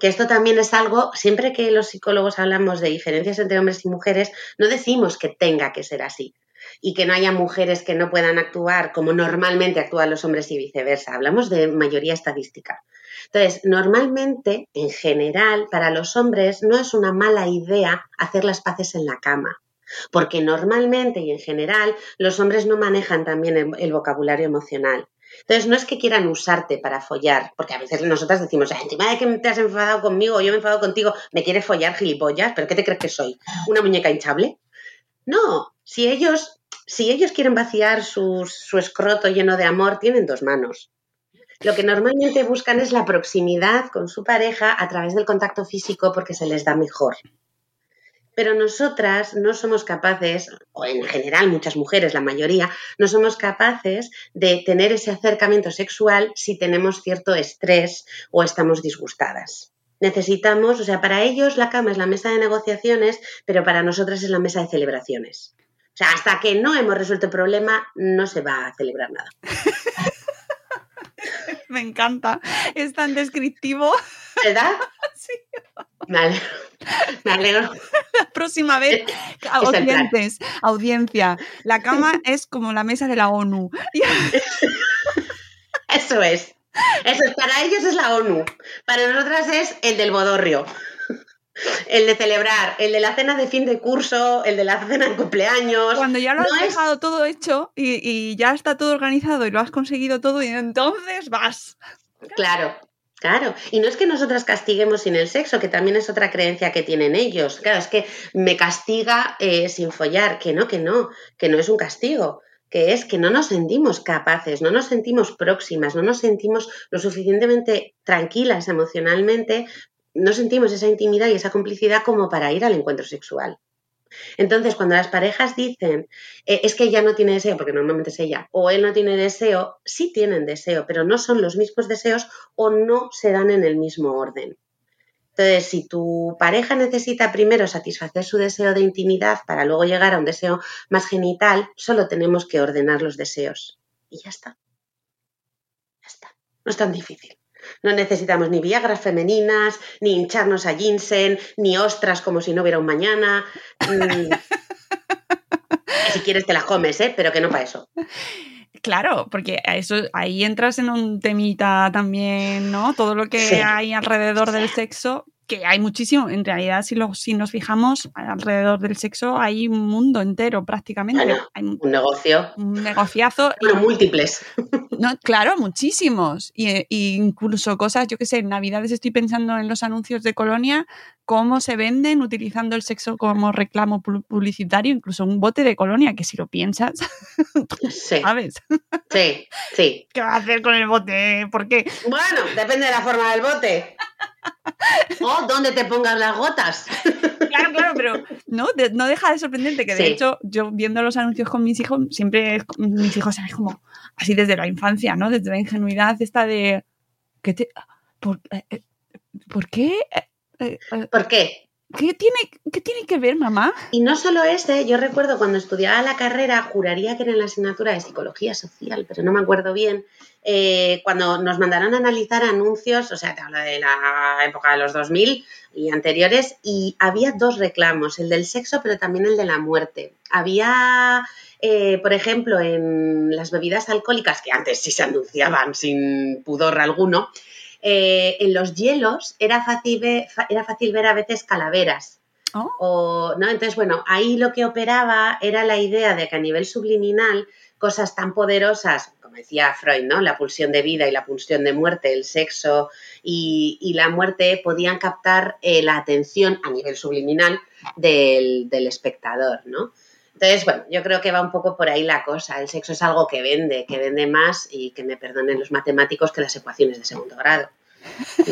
Speaker 2: que esto también es algo, siempre que los psicólogos hablamos de diferencias entre hombres y mujeres, no decimos que tenga que ser así y que no haya mujeres que no puedan actuar como normalmente actúan los hombres y viceversa. Hablamos de mayoría estadística. Entonces, normalmente, en general, para los hombres no es una mala idea hacer las paces en la cama. Porque normalmente y en general los hombres no manejan también el, vocabulario emocional. Entonces, no es que quieran usarte para follar, porque a veces nosotras decimos, encima de que te has enfadado conmigo yo me he enfadado contigo, me quieres follar, gilipollas, ¿pero qué te crees que soy? ¿Una muñeca hinchable? No, si ellos, si ellos quieren vaciar su escroto lleno de amor, tienen dos manos. Lo que normalmente buscan es la proximidad con su pareja a través del contacto físico porque se les da mejor. Pero nosotras no somos capaces, o en general muchas mujeres, la mayoría, no somos capaces de tener ese acercamiento sexual si tenemos cierto estrés o estamos disgustadas. Necesitamos, o sea, para ellos la cama es la mesa de negociaciones, pero para nosotras es la mesa de celebraciones. O sea, hasta que no hemos resuelto el problema, no se va a celebrar nada. <laughs>
Speaker 1: Me encanta. Es tan descriptivo.
Speaker 2: ¿Verdad? <laughs>
Speaker 1: Sí.
Speaker 2: Alegro. Me alegro.
Speaker 1: La próxima vez, oyentes, audiencia, la cama <laughs> es como la mesa de la ONU.
Speaker 2: Eso es. Eso es. Para ellos es la ONU. Para nosotras es el del bodorrio el de celebrar, el de la cena de fin de curso, el de la cena de cumpleaños.
Speaker 1: Cuando ya lo has dejado todo hecho y, ya está todo organizado y lo has conseguido todo y entonces vas.
Speaker 2: Claro, Claro, y no es que nosotras castiguemos sin el sexo, que también es otra creencia que tienen ellos. Claro, es que me castiga eh, sin follar, que no, que no, que no es un castigo, que es que no nos sentimos capaces, no nos sentimos próximas, no nos sentimos lo suficientemente tranquilas emocionalmente no sentimos esa intimidad y esa complicidad como para ir al encuentro sexual. Entonces, cuando las parejas dicen, eh, es que ella no tiene deseo, porque normalmente es ella, o él no tiene deseo, sí tienen deseo, pero no son los mismos deseos o no se dan en el mismo orden. Entonces, si tu pareja necesita primero satisfacer su deseo de intimidad para luego llegar a un deseo más genital, solo tenemos que ordenar los deseos. Y ya está. Ya está. No es tan difícil. No necesitamos ni viagras femeninas, ni hincharnos a ginseng, ni ostras como si no hubiera un mañana. Mm. <laughs> si quieres te las comes, ¿eh? pero que no para eso.
Speaker 1: Claro, porque eso, ahí entras en un temita también, ¿no? Todo lo que hay alrededor del sexo que hay muchísimo, en realidad si, lo, si nos fijamos alrededor del sexo hay un mundo entero prácticamente. hay
Speaker 2: un negocio.
Speaker 1: Un negociazo.
Speaker 2: Bueno, múltiples. <laughs>
Speaker 1: No, claro, muchísimos. Y, incluso cosas, yo qué sé, en Navidades estoy pensando en los anuncios de Colonia, cómo se venden utilizando el sexo como reclamo publicitario, incluso un bote de Colonia, que si lo piensas, <laughs>
Speaker 2: sí.
Speaker 1: ¿sabes?
Speaker 2: Sí, sí. <laughs>
Speaker 1: ¿Qué va a hacer con el bote? ¿Por qué?
Speaker 2: Bueno, depende de la forma del bote. <laughs> O dónde te pongas las gotas.
Speaker 1: Claro, claro, pero no, no deja de sorprenderte que de hecho yo viendo los anuncios con mis hijos, siempre mis hijos es como así desde la infancia, ¿no? Desde la ingenuidad esta de ¿qué te, por, eh, eh, ¿por qué?
Speaker 2: Eh, ¿Por qué?
Speaker 1: ¿Qué tiene, ¿Qué tiene que ver, mamá?
Speaker 2: Y no solo ese, yo recuerdo cuando estudiaba la carrera, juraría que era en la asignatura de psicología social, pero no me acuerdo bien, eh, cuando nos mandaron a analizar anuncios, o sea, te hablo de la época de los 2000 y anteriores, y había dos reclamos, el del sexo, pero también el de la muerte. Había, eh, por ejemplo, en las bebidas alcohólicas, que antes sí se anunciaban sin pudor alguno, eh, en los hielos era fácil, ver, era fácil ver a veces calaveras.
Speaker 1: Oh.
Speaker 2: ¿no? Entonces, bueno, ahí lo que operaba era la idea de que a nivel subliminal cosas tan poderosas, como decía Freud, ¿no? La pulsión de vida y la pulsión de muerte, el sexo y, la muerte podían captar eh, la atención a nivel subliminal del, del espectador, ¿no? Entonces, bueno, yo creo que va un poco por ahí la cosa. El sexo es algo que vende, que vende más y que me perdonen los matemáticos que las ecuaciones de segundo grado. <laughs>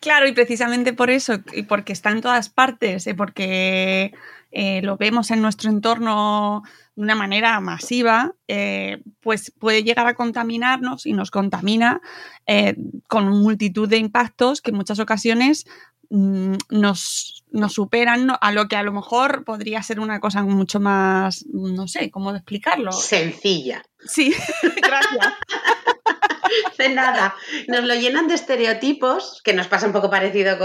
Speaker 1: Claro, y precisamente por eso, y porque está en todas partes, y porque eh, lo vemos en nuestro entorno de una manera masiva, eh, pues puede llegar a contaminarnos y nos contamina eh, con multitud de impactos que en muchas ocasiones mm, nos, nos, superan a lo que a lo mejor podría ser una cosa mucho más, no sé, ¿cómo explicarlo?
Speaker 2: Sencilla.
Speaker 1: Sí, <laughs> gracias. <laughs>
Speaker 2: de nada. Nos lo llenan de estereotipos, que nos pasa un poco parecido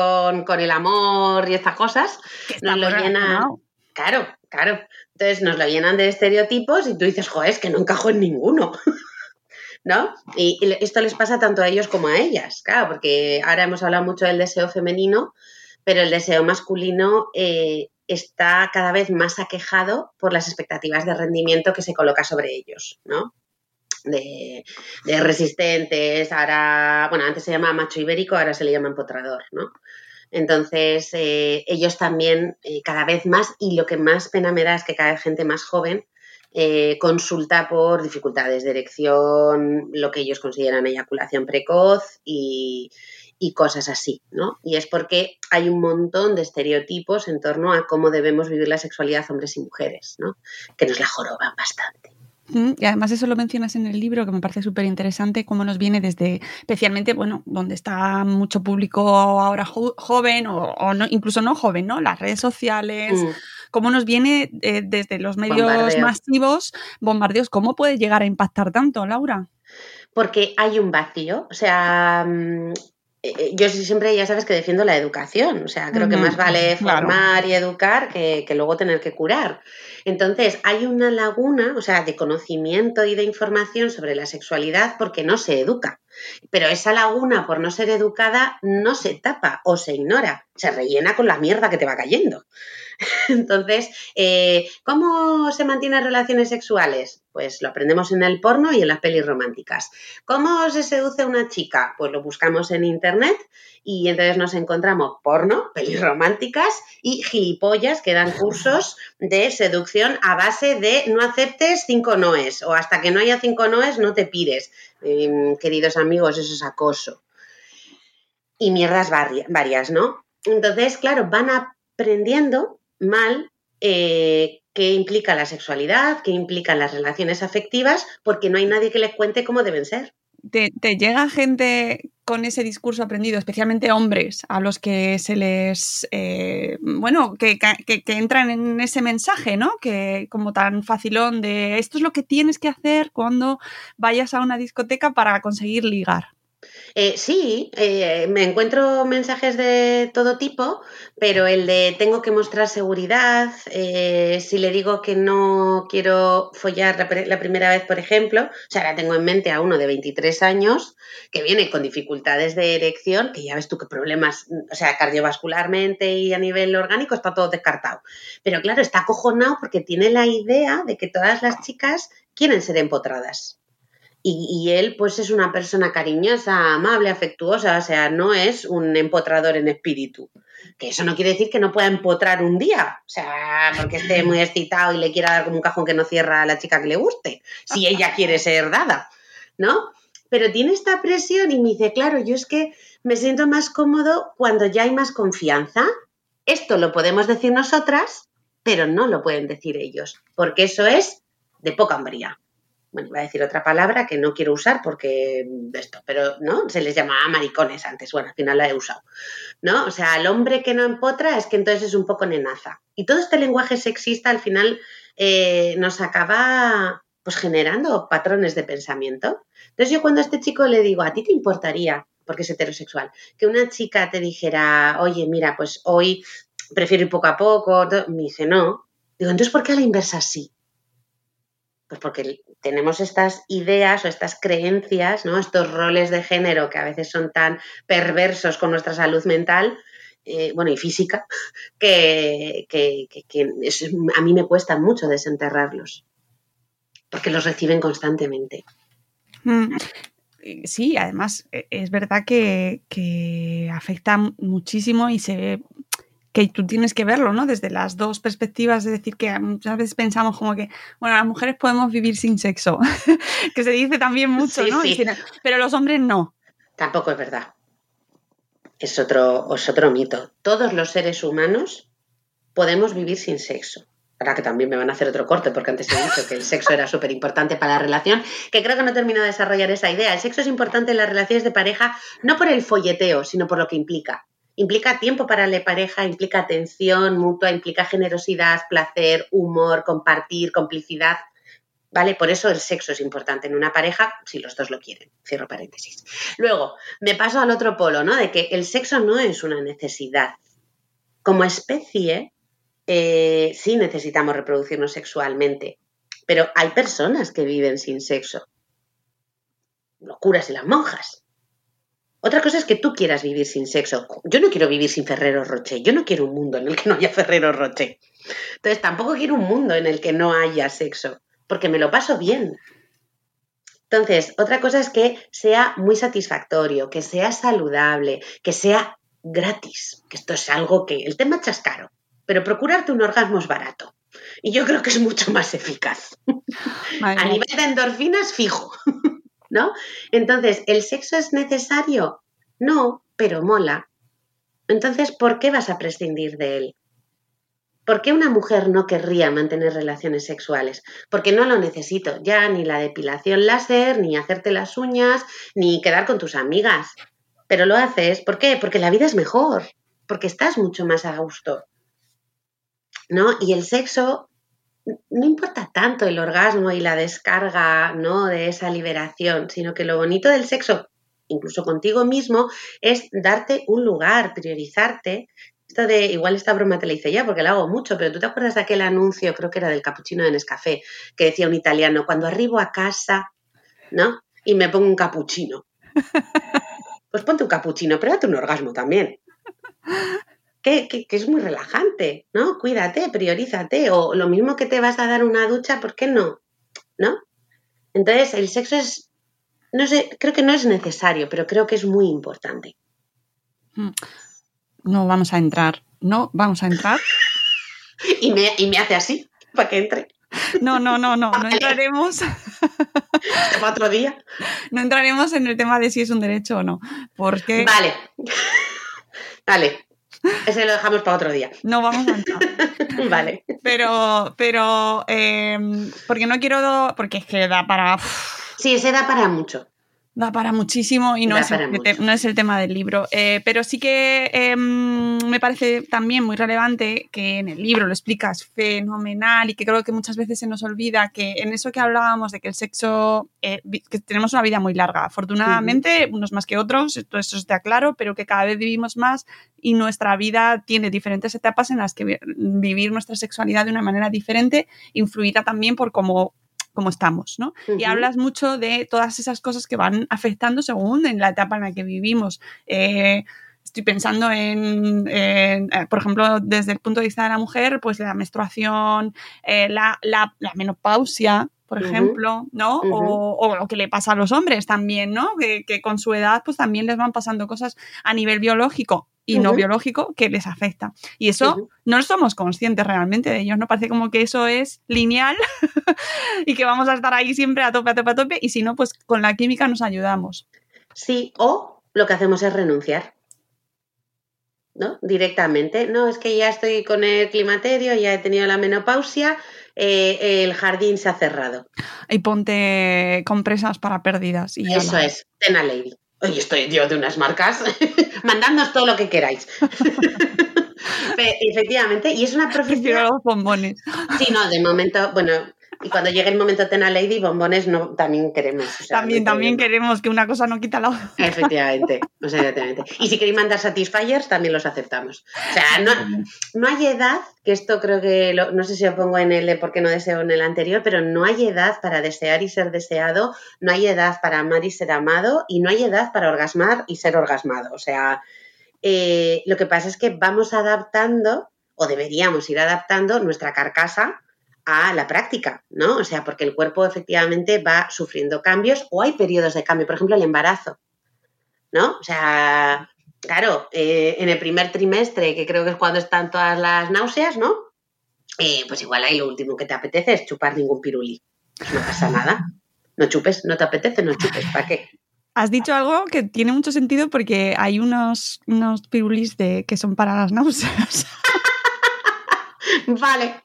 Speaker 2: con, el amor y estas cosas. Nos lo llenan. Claro, claro. Entonces nos lo llenan de estereotipos y tú dices, joder, es que no encajo en ninguno. <laughs> ¿No? Y, esto les pasa tanto a ellos como a ellas, claro, porque ahora hemos hablado mucho del deseo femenino, pero el deseo masculino eh, está cada vez más aquejado por las expectativas de rendimiento que se coloca sobre ellos, ¿no? De, resistentes, ahora, bueno, antes se llamaba macho ibérico, ahora se le llama empotrador, ¿no? Entonces, eh, ellos también eh, cada vez más, y lo que más pena me da es que cada vez gente más joven consulta por dificultades de erección, lo que ellos consideran eyaculación precoz y, y cosas así, ¿no? Y es porque hay un montón de estereotipos en torno a cómo debemos vivir la sexualidad hombres y mujeres, ¿no? Que nos la joroban bastante.
Speaker 1: Y además eso lo mencionas en el libro, que me parece súper interesante, cómo nos viene desde, especialmente, bueno, donde está mucho público ahora joven o, no, incluso no joven, ¿no? Las redes sociales, mm. cómo nos viene eh, desde los medios masivos, bombardeos, ¿cómo puede llegar a impactar tanto, Laura?
Speaker 2: Porque hay un vacío, o sea, mm, yo siempre, ya sabes que defiendo la educación, o sea, creo que más vale formar y educar que, luego tener que curar. Entonces, hay una laguna, o sea, de conocimiento y de información sobre la sexualidad porque no se educa. Pero esa laguna, por no ser educada, no se tapa o se ignora, se rellena con la mierda que te va cayendo. <laughs> Entonces, eh, ¿cómo se mantienen relaciones sexuales? Pues lo aprendemos en el porno y en las pelis románticas. ¿Cómo se seduce una chica? Pues lo buscamos en internet y entonces nos encontramos porno, pelis románticas y gilipollas que dan cursos de seducción a base de no aceptes cinco noes o hasta que no haya cinco noes no te pires. Em, queridos amigos, eso es acoso. Y mierdas varias, ¿no? Entonces, claro, van aprendiendo mal eh, qué implica la sexualidad, qué implican las relaciones afectivas, porque no hay nadie que les cuente cómo deben ser.
Speaker 1: Te, llega gente con ese discurso aprendido, especialmente hombres, a los que se les, eh, bueno, que, que, entran en ese mensaje, ¿no? Que como tan facilón de esto es lo que tienes que hacer cuando vayas a una discoteca para conseguir ligar.
Speaker 2: Eh, sí, eh, me encuentro mensajes de todo tipo, pero el de tengo que mostrar seguridad, eh, si le digo que no quiero follar la, primera vez, por ejemplo, o sea, ahora tengo en mente a uno de 23 años que viene con dificultades de erección, que ya ves tú qué problemas, o sea, cardiovascularmente y a nivel orgánico está todo descartado. Pero claro, está acojonado porque tiene la idea de que todas las chicas quieren ser empotradas. Y, él, pues, es una persona cariñosa, amable, afectuosa, o sea, no es un empotrador en espíritu. Que eso no quiere decir que no pueda empotrar un día, o sea, porque esté muy excitado y le quiera dar como un cajón que no cierra a la chica que le guste, si ella quiere ser dada, ¿no? Pero tiene esta presión y me dice, claro, yo es que me siento más cómodo cuando ya hay más confianza. Esto lo podemos decir nosotras, pero no lo pueden decir ellos, porque eso es de poca hombría bueno, iba a decir otra palabra que no quiero usar porque esto, pero ¿no? Se les llamaba maricones antes, bueno, al final la he usado, ¿no? O sea, el hombre que no empotra es que entonces es un poco nenaza. Y todo este lenguaje sexista al final eh, nos acaba pues generando patrones de pensamiento. Entonces yo cuando a este chico le digo, ¿a ti te importaría, porque es heterosexual, que una chica te dijera, oye, mira, pues hoy prefiero ir poco a poco, me dice, no. Digo, entonces, ¿por qué a la inversa sí? Pues porque tenemos estas ideas o estas creencias, ¿no? estos roles de género que a veces son tan perversos con nuestra salud mental, eh, bueno, y física, <laughs> que, a mí me cuesta mucho desenterrarlos, porque los reciben constantemente.
Speaker 1: Mm, sí, además e, es verdad que, que afecta muchísimo y se ve que tú tienes que verlo, ¿no? Desde las dos perspectivas, es decir, que muchas veces pensamos como que, bueno, las mujeres podemos vivir sin sexo, <laughs> que se dice también mucho, ¿no? pero los hombres no.
Speaker 2: Tampoco es verdad. es otro, es otro mito. Todos los seres humanos podemos vivir sin sexo. Ahora que también me van a hacer otro corte, porque antes he dicho que el sexo era súper importante para la relación, que creo que no termino de desarrollar esa idea. El sexo es importante en las relaciones de pareja, no por el folleteo, sino por lo que implica. Implica tiempo para la pareja, implica atención mutua, implica generosidad, placer, humor, compartir, complicidad. ¿Vale? Por eso el sexo es importante en una pareja, si los dos lo quieren. Cierro paréntesis. Luego, me paso al otro polo, ¿no? De que el sexo no es una necesidad. Como especie, eh, sí necesitamos reproducirnos sexualmente, pero hay personas que viven sin sexo. Los curas y las monjas. Otra cosa es que tú quieras vivir sin sexo. Yo no quiero vivir sin Ferrero Rocher. Yo no quiero un mundo en el que no haya Ferrero Rocher. Entonces tampoco quiero un mundo en el que no haya sexo, porque me lo paso bien. Entonces, otra cosa es que sea muy satisfactorio, que sea saludable, que sea gratis, que esto es algo que el tema es caro pero procurarte un orgasmo es barato. Y yo creo que es mucho más eficaz. A nivel de endorfinas, fijo. ¿No? Entonces, ¿el sexo es necesario? No, pero mola. Entonces, ¿por qué vas a prescindir de él? ¿Por qué una mujer no querría mantener relaciones sexuales? Porque no lo necesito ya, ni la depilación láser, ni hacerte las uñas, ni quedar con tus amigas. Pero lo haces, ¿por qué? Porque la vida es mejor, porque estás mucho más a gusto. ¿no? Y el sexo, no importa tanto el orgasmo y la descarga, ¿no? De esa liberación, sino que lo bonito del sexo, incluso contigo mismo, es darte un lugar, priorizarte. Esto de, igual esta broma te la hice ya porque la hago mucho, pero tú te acuerdas de aquel anuncio, creo que era del capuchino de Nescafé, que decía un italiano, cuando arribo a casa, ¿no? Y me pongo un capuchino. <laughs> Pues ponte un capuchino, pero date un orgasmo también que, es muy relajante, ¿no? Cuídate, priorízate, o lo mismo que te vas a dar una ducha, ¿por qué no? ¿No? Entonces, el sexo es, no sé, creo que no es necesario, pero creo que es muy importante.
Speaker 1: Mm. No vamos a entrar, no vamos a entrar. <laughs>
Speaker 2: y, me, y me hace así, para que entre.
Speaker 1: No, no, no, no, no <laughs> entraremos. <laughs>
Speaker 2: otro día?
Speaker 1: No entraremos en el tema de si es un derecho o no, porque...
Speaker 2: Vale. Vale, ese lo dejamos para otro día.
Speaker 1: No vamos a entrar. <laughs>
Speaker 2: vale.
Speaker 1: Pero, pero, em, porque no quiero, porque es que da para...
Speaker 2: Sí, ese da para mucho
Speaker 1: da para muchísimo y no, es el, no es el, tema del libro. Eh, pero sí que em, me parece también muy relevante que en el libro lo explicas fenomenal y que creo que muchas veces se nos olvida que en eso que hablábamos de que el sexo, eh, que tenemos una vida muy larga, afortunadamente, unos más que otros, esto, eso está claro, pero que cada vez vivimos más y nuestra vida tiene diferentes etapas en las que vivir nuestra sexualidad de una manera diferente, influida también por cómo como estamos, ¿no? Y hablas mucho de todas esas cosas que van afectando según en la etapa en la que vivimos. Eh, estoy pensando en, eh, por ejemplo, desde el punto de vista de la mujer, pues la menstruación, eh, la, menopausia, por ejemplo, ¿no? o, lo que le pasa a los hombres también, ¿no? Que, que, con su edad, pues también les van pasando cosas a nivel biológico y no biológico que les afecta. Y eso no somos conscientes realmente de ellos, ¿no? Parece como que eso es lineal <laughs> y que vamos a estar ahí siempre a tope, a tope, a tope, y si no, pues con la química nos ayudamos.
Speaker 2: Sí, o lo que hacemos es renunciar. ¿No? Directamente. No, es que ya estoy con el climaterio, ya he tenido la menopausia, eh, el jardín se ha cerrado.
Speaker 1: Y ponte compresas para pérdidas. Y
Speaker 2: Eso es, Tena Lady. Oye, estoy yo de unas marcas. <laughs> Mandadnos todo lo que queráis. <laughs> Efectivamente, y es una profesión.
Speaker 1: los bombones.
Speaker 2: Sí, no, de momento, bueno, y cuando llegue el momento de tener Lady, bombones no, también queremos.
Speaker 1: también, también queremos que una cosa no quita la
Speaker 2: otra. Efectivamente, Y si queréis mandar Satisfiers, también los aceptamos. O sea, no, no hay edad, que esto creo que, no sé si lo pongo en el de por qué no deseo en el anterior, pero no hay edad para desear y ser deseado, no hay edad para amar y ser amado, y no hay edad para orgasmar y ser orgasmado. O sea, eh, lo que pasa es que vamos adaptando, o deberíamos ir adaptando nuestra carcasa a la práctica, ¿no? O sea, porque el cuerpo efectivamente va sufriendo cambios o hay periodos de cambio, por ejemplo, el embarazo, ¿no? O sea, claro, eh, en el primer trimestre, que creo que es cuando están todas las náuseas, ¿no? Eh, pues igual ahí lo último que te apetece es chupar ningún pirulí. Pues no pasa nada. No chupes, no te apetece, no chupes, ¿para qué?
Speaker 1: has dicho algo que tiene mucho sentido porque hay unos, unos pirulis de, que son para las náuseas. <laughs> <laughs>
Speaker 2: vale.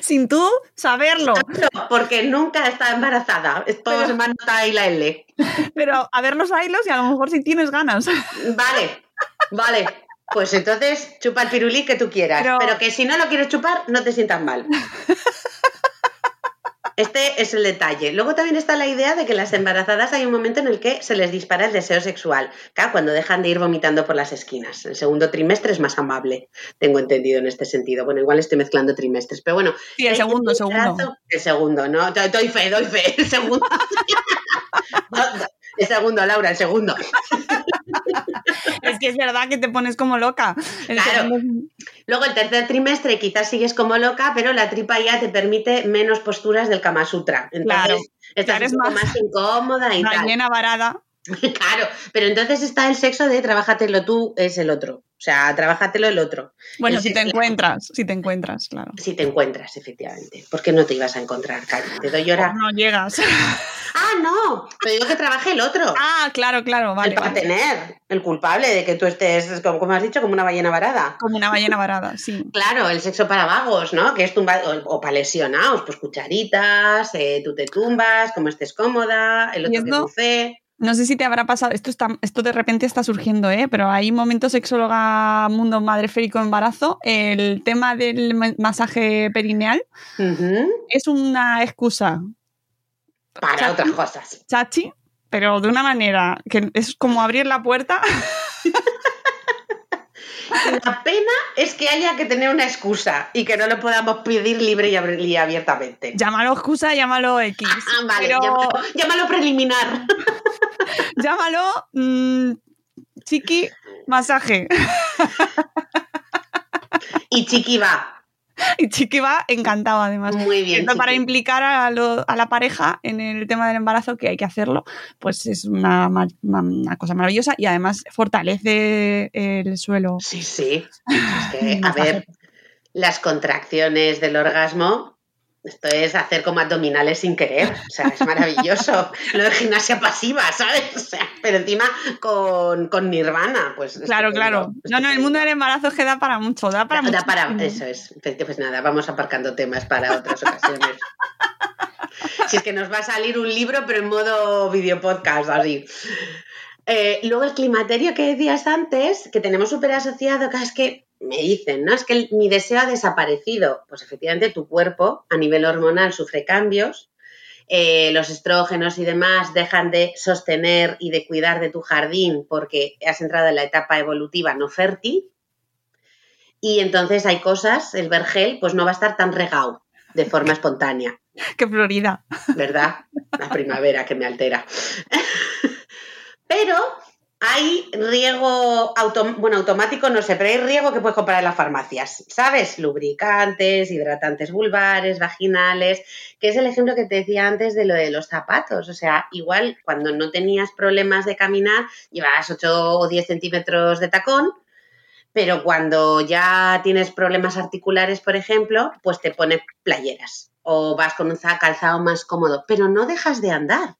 Speaker 1: Sin tú saberlo.
Speaker 2: porque nunca está embarazada. Todo se me ahí la L.
Speaker 1: Pero a ver los hilos y a lo mejor si tienes ganas. <laughs>
Speaker 2: Vale, vale. Pues entonces chupa el pirulí que tú quieras. pero que si no lo quieres chupar, no te sientas mal. <laughs> Este es el detalle. Luego también está la idea de que las embarazadas hay un momento en el que se les dispara el deseo sexual. Claro, cuando dejan de ir vomitando por las esquinas. El segundo trimestre es más amable, tengo entendido en este sentido. Bueno, igual estoy mezclando trimestres, pero bueno.
Speaker 1: Sí, el segundo, el segundo.
Speaker 2: El segundo, ¿no? Doy fe, doy fe. El segundo. <laughs> <laughs> El segundo, Laura, el segundo.
Speaker 1: es que es verdad que te pones como loca.
Speaker 2: claro. Luego el tercer trimestre quizás sigues como loca, pero la tripa ya te permite menos posturas del Kama Sutra. Entonces estás un poco más, incómoda y
Speaker 1: tal. Llena varada. <laughs>
Speaker 2: Claro, pero entonces está el sexo de trabájatelo tú, es el otro. O sea, trabájatelo el otro.
Speaker 1: Bueno, si te encuentras, si te encuentras, claro.
Speaker 2: Si te encuentras, efectivamente. ¿Por qué no te ibas a encontrar, Cari? Te doy hora.
Speaker 1: No llegas. <laughs>
Speaker 2: Ah, no, pero digo que trabaje el otro.
Speaker 1: Ah, claro, claro, vale.
Speaker 2: El para tener, el culpable de que tú estés, como, has dicho, como una ballena varada.
Speaker 1: Como una ballena varada, sí. <laughs>
Speaker 2: Claro, el sexo para vagos, ¿no? Que es tumbado, o, para lesionados, pues cucharitas, eh, tú te tumbas, como estés cómoda, el otro que buce.
Speaker 1: No sé si te habrá pasado, esto, está, esto de repente está surgiendo, ¿eh? pero hay momentos sexóloga mundo madre férico embarazo. El tema del masaje perineal es una excusa.
Speaker 2: Para otras cosas.
Speaker 1: Chachi, pero de una manera que es como abrir la puerta. <laughs>
Speaker 2: La pena es que haya que tener una excusa y que no lo podamos pedir libre y abiertamente.
Speaker 1: Llámalo excusa, llámalo X.
Speaker 2: Ah, vale, llámalo, preliminar. <laughs> <laughs>
Speaker 1: llámalo mm, chiqui masaje.
Speaker 2: y chiqui va. <laughs>
Speaker 1: Y Chiqui va encantado además.
Speaker 2: Muy bien.
Speaker 1: Para implicar a, la pareja en el tema del embarazo, que hay que hacerlo, pues es una, cosa maravillosa y además fortalece el suelo.
Speaker 2: Sí, sí. <laughs> Es que, a ver, las contracciones del orgasmo esto es hacer como abdominales sin querer, o sea, es maravilloso. Lo de gimnasia pasiva, ¿sabes? O sea, pero encima con, nirvana, pues.
Speaker 1: Claro, claro. No, no, el mundo del embarazo es que da para mucho, da para mucho.
Speaker 2: Da para, eso es. Pues nada, vamos aparcando temas para otras ocasiones. si es que nos va a salir un libro, pero en modo video podcast, así. Eh, luego el climaterio que decías antes, que tenemos súper asociado, que es que me dicen, ¿no? Es que mi deseo ha desaparecido. Pues efectivamente tu cuerpo a nivel hormonal sufre cambios, eh, los estrógenos y demás dejan de sostener y de cuidar de tu jardín porque has entrado en la etapa evolutiva no fértil. Y entonces hay cosas, el vergel, pues no va a estar tan regado de forma espontánea. <laughs>
Speaker 1: ¡Qué Florida!
Speaker 2: ¿Verdad? La primavera que me altera. <laughs> Pero hay riego bueno, automático, no sé, pero hay riego que puedes comprar en las farmacias, ¿sabes? Lubricantes, hidratantes vulvares, vaginales, que es el ejemplo que te decía antes de lo de los zapatos. O sea, igual cuando no tenías problemas de caminar, llevabas 8 o 10 centímetros de tacón, pero cuando ya tienes problemas articulares, por ejemplo, pues te pones playeras o vas con un calzado más cómodo, pero no dejas de andar.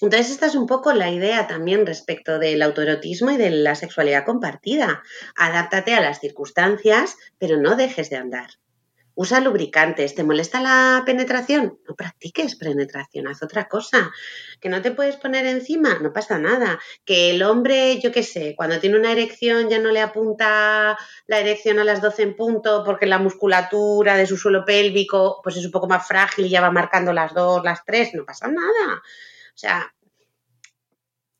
Speaker 2: Entonces, esta es un poco la idea también respecto del autoerotismo y de la sexualidad compartida. Adáptate a las circunstancias, pero no dejes de andar. Usa lubricantes. ¿Te molesta la penetración? No practiques penetración, haz otra cosa. ¿Que no te puedes poner encima? No pasa nada. Que el hombre, yo qué sé, cuando tiene una erección ya no le apunta la erección a las 12 en punto porque la musculatura de su suelo pélvico pues es un poco más frágil y ya va marcando las 2, las 3. No pasa nada. Sea,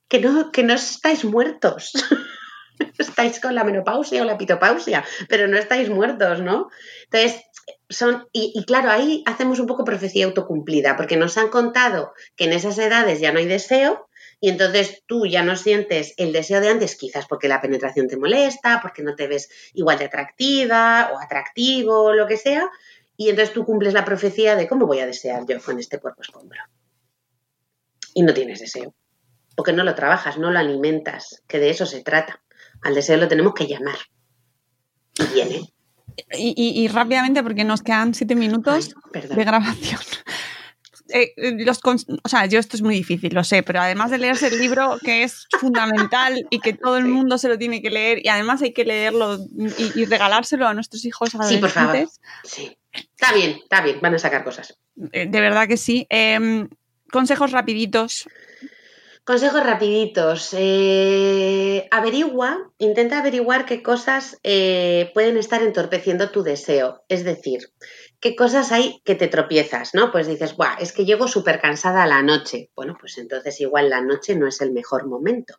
Speaker 2: que no, que no estáis muertos. <laughs> estáis con la menopausia o la pitopausia, pero no estáis muertos, ¿no? Entonces, son, y, claro, ahí hacemos un poco profecía autocumplida, porque nos han contado que en esas edades ya no hay deseo, y entonces tú ya no sientes el deseo de antes, quizás porque la penetración te molesta, porque no te ves igual de atractiva o atractivo, lo que sea, y entonces tú cumples la profecía de cómo voy a desear yo con este cuerpo escombro y no tienes deseo. Porque no lo trabajas, no lo alimentas, que de eso se trata. Al deseo lo tenemos que llamar. Y viene.
Speaker 1: Y, rápidamente, porque nos quedan siete minutos de grabación. <laughs> eh, los, o sea, yo esto es muy difícil, lo sé, pero además de leerse el libro, que es fundamental y que todo el mundo se lo tiene que leer y además hay que leerlo y, regalárselo a nuestros hijos
Speaker 2: Sí, por favor. Sí. Está bien, está bien, van a sacar cosas.
Speaker 1: Eh, de verdad que sí. Em, consejos rapiditos.
Speaker 2: Consejos rapiditos. Eh, averigua, intenta averiguar qué cosas pueden estar entorpeciendo tu deseo. Es decir, qué cosas hay que te tropiezas, ¿no? Pues dices, Buah, es que llego súper cansada a la noche. Bueno, pues entonces igual la noche no es el mejor momento.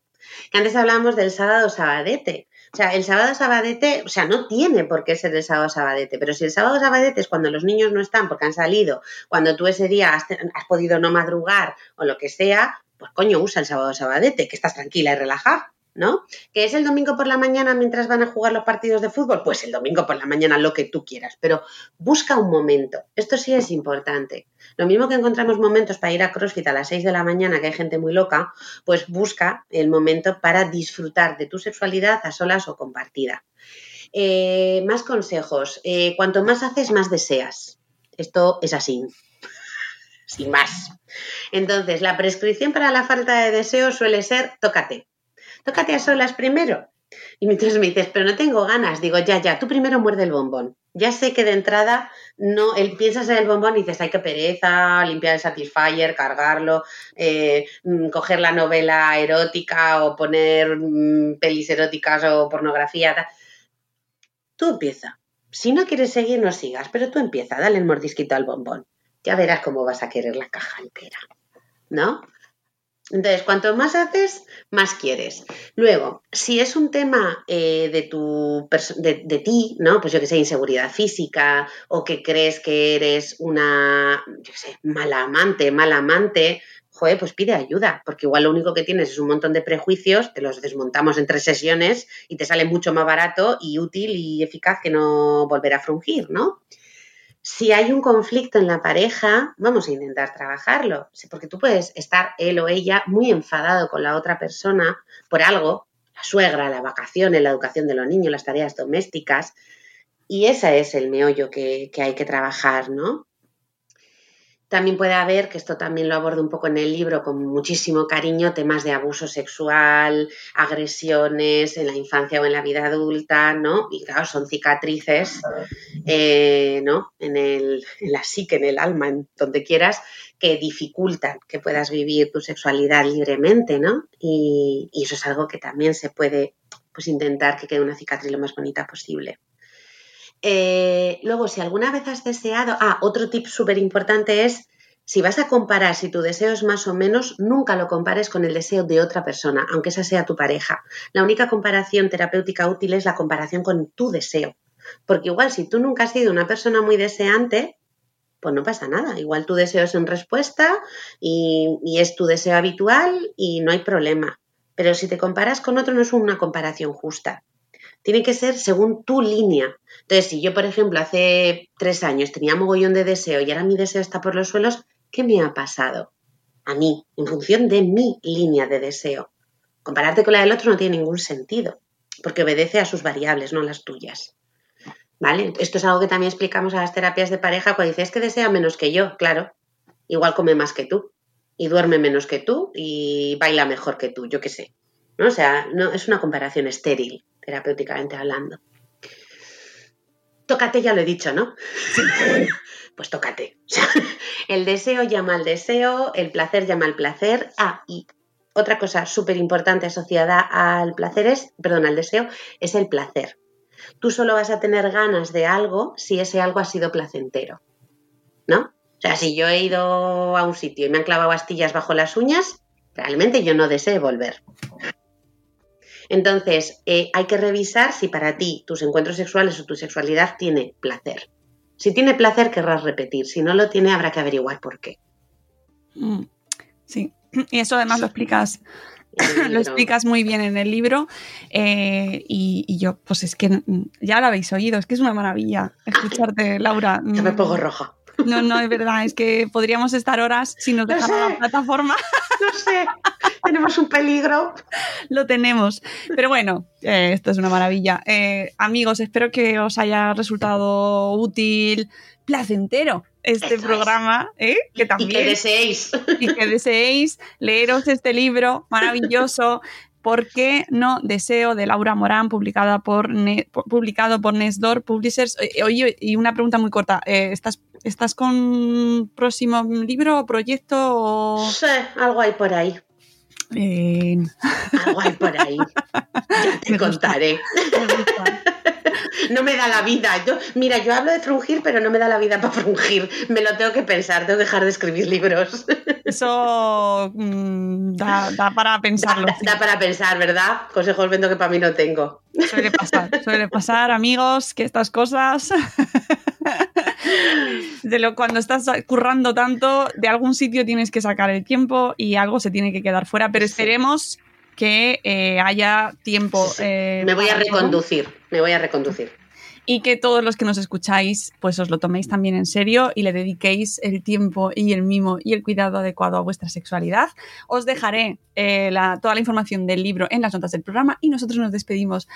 Speaker 2: antes hablábamos del sábado sabadete. O sea, el sábado sabadete, o sea, no tiene por qué ser el sábado sabadete, pero si el sábado sabadete es cuando los niños no están porque han salido, cuando tú ese día has, has podido no madrugar o lo que sea, pues coño, usa el sábado sabadete, que estás tranquila y relajada. ¿No? ¿Que es el domingo por la mañana mientras van a jugar los partidos de fútbol? Pues el domingo por la mañana lo que tú quieras, pero busca un momento. Esto sí es importante. Lo mismo que encontramos momentos para ir a CrossFit a las 6 de la mañana, que hay gente muy loca, pues busca el momento para disfrutar de tu sexualidad a solas o compartida. Eh, más consejos. Eh, cuanto más haces, más deseas. Esto es así. Sin más. Entonces, la prescripción para la falta de deseo suele ser tócate tócate a solas primero. Y mientras me dices, pero no tengo ganas, digo, ya, ya, tú primero muerde el bombón. Ya sé que de entrada no, el, piensas en el bombón y dices, hay que pereza, limpiar el satisfier, cargarlo, eh, mm, coger la novela erótica o poner mm, pelis eróticas o pornografía. Tú empieza. Si no quieres seguir, no sigas, pero tú empieza, dale el mordisquito al bombón. Ya verás cómo vas a querer la caja entera. ¿No? Entonces, cuanto más haces, más quieres. Luego, si es un tema eh, de, tu, de, de, ti, ¿no? Pues yo que sé, inseguridad física o que crees que eres una, yo sé, mala amante, mala amante, joder, pues pide ayuda, porque igual lo único que tienes es un montón de prejuicios, te los desmontamos en tres sesiones y te sale mucho más barato y útil y eficaz que no volver a frungir, ¿no? Si hay un conflicto en la pareja, vamos a intentar trabajarlo, porque tú puedes estar él o ella muy enfadado con la otra persona por algo, la suegra, la vacación, la educación de los niños, las tareas domésticas, y ese es el meollo que hay que trabajar, ¿no? También puede haber, que esto también lo abordo un poco en el libro con muchísimo cariño, temas de abuso sexual, agresiones en la infancia o en la vida adulta, ¿no? Y claro, son cicatrices, eh, ¿no? En, el, en la psique, en el alma, en donde quieras, que dificultan que puedas vivir tu sexualidad libremente, ¿no? Y, y eso es algo que también se puede, pues, intentar que quede una cicatriz lo más bonita posible. Eh, luego, si alguna vez has deseado, ah, otro tip súper importante es, si vas a comparar si tu deseo es más o menos, nunca lo compares con el deseo de otra persona, aunque esa sea tu pareja. La única comparación terapéutica útil es la comparación con tu deseo. Porque igual si tú nunca has sido una persona muy deseante, pues no pasa nada. Igual tu deseo es en respuesta y, y es tu deseo habitual y no hay problema. Pero si te comparas con otro no es una comparación justa. Tiene que ser según tu línea. Entonces, si yo, por ejemplo, hace tres años tenía mogollón de deseo y ahora mi deseo está por los suelos, ¿qué me ha pasado? A mí, en función de mi línea de deseo. Compararte con la del otro no tiene ningún sentido, porque obedece a sus variables, no las tuyas. ¿Vale? Esto es algo que también explicamos a las terapias de pareja cuando dices que desea menos que yo, claro. Igual come más que tú, y duerme menos que tú, y baila mejor que tú, yo qué sé. ¿No? O sea, no, es una comparación estéril terapéuticamente hablando. Tócate, ya lo he dicho, ¿no? <laughs> pues tócate. <laughs> el deseo llama al deseo, el placer llama al placer. Ah, y otra cosa súper importante asociada al placer es, perdón, al deseo, es el placer. Tú solo vas a tener ganas de algo si ese algo ha sido placentero. ¿No? O sea, si yo he ido a un sitio y me han clavado astillas bajo las uñas, realmente yo no deseo volver. Entonces, eh, hay que revisar si para ti tus encuentros sexuales o tu sexualidad tiene placer. Si tiene placer, querrás repetir. Si no lo tiene, habrá que averiguar por qué.
Speaker 1: Mm, sí, y eso además lo explicas <laughs> lo explicas muy bien en el libro eh, y, yo, pues es que ya lo habéis oído, es que es una maravilla escucharte, Laura.
Speaker 2: Yo me pongo roja.
Speaker 1: No, no, es verdad, es que podríamos estar horas si nos dejara la plataforma.
Speaker 2: No sé, tenemos un peligro.
Speaker 1: Lo tenemos. Pero bueno, eh, esto es una maravilla. Eh, amigos, espero que os haya resultado útil, placentero este programa, ¿eh? que también... Y
Speaker 2: que deseéis.
Speaker 1: Y que deseéis leeros este libro maravilloso. ¿Por qué no deseo de Laura Morán, publicada por publicado por Nesdor Publishers? Oye, y una pregunta muy corta. ¿estás, ¿Estás con próximo libro o proyecto? O...
Speaker 2: Sí, algo hay por ahí. Algo hay por ahí. Ya <laughs> te contaré. <laughs> no me da la vida. Yo, mira, yo hablo de frungir, pero no me da la vida para frungir. Me lo tengo que pensar, tengo que dejar de escribir libros.
Speaker 1: Eso mm, da, para pensarlo.
Speaker 2: Da, para pensar, ¿verdad? Consejos vendo que para mí no tengo.
Speaker 1: Suele pasar, suele pasar, amigos, que estas cosas. <laughs> <laughs> de lo cuando estás currando tanto, de algún sitio tienes que sacar el tiempo y algo se tiene que quedar fuera. Pero esperemos que eh, haya tiempo.
Speaker 2: Eh, me voy a reconducir, me voy a reconducir.
Speaker 1: Y que todos los que nos escucháis, pues os lo toméis también en serio y le dediquéis el tiempo y el mimo y el cuidado adecuado a vuestra sexualidad. Os dejaré eh, toda la información del libro en las notas del programa y nosotros nos despedimos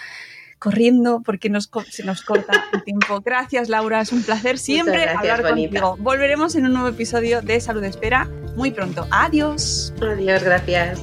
Speaker 1: corriendo porque nos, se nos corta el tiempo. Gracias, Laura. Es un placer siempre hablar contigo. Volveremos en un nuevo episodio de Salud Espera muy pronto. Adiós.
Speaker 2: Adiós, gracias.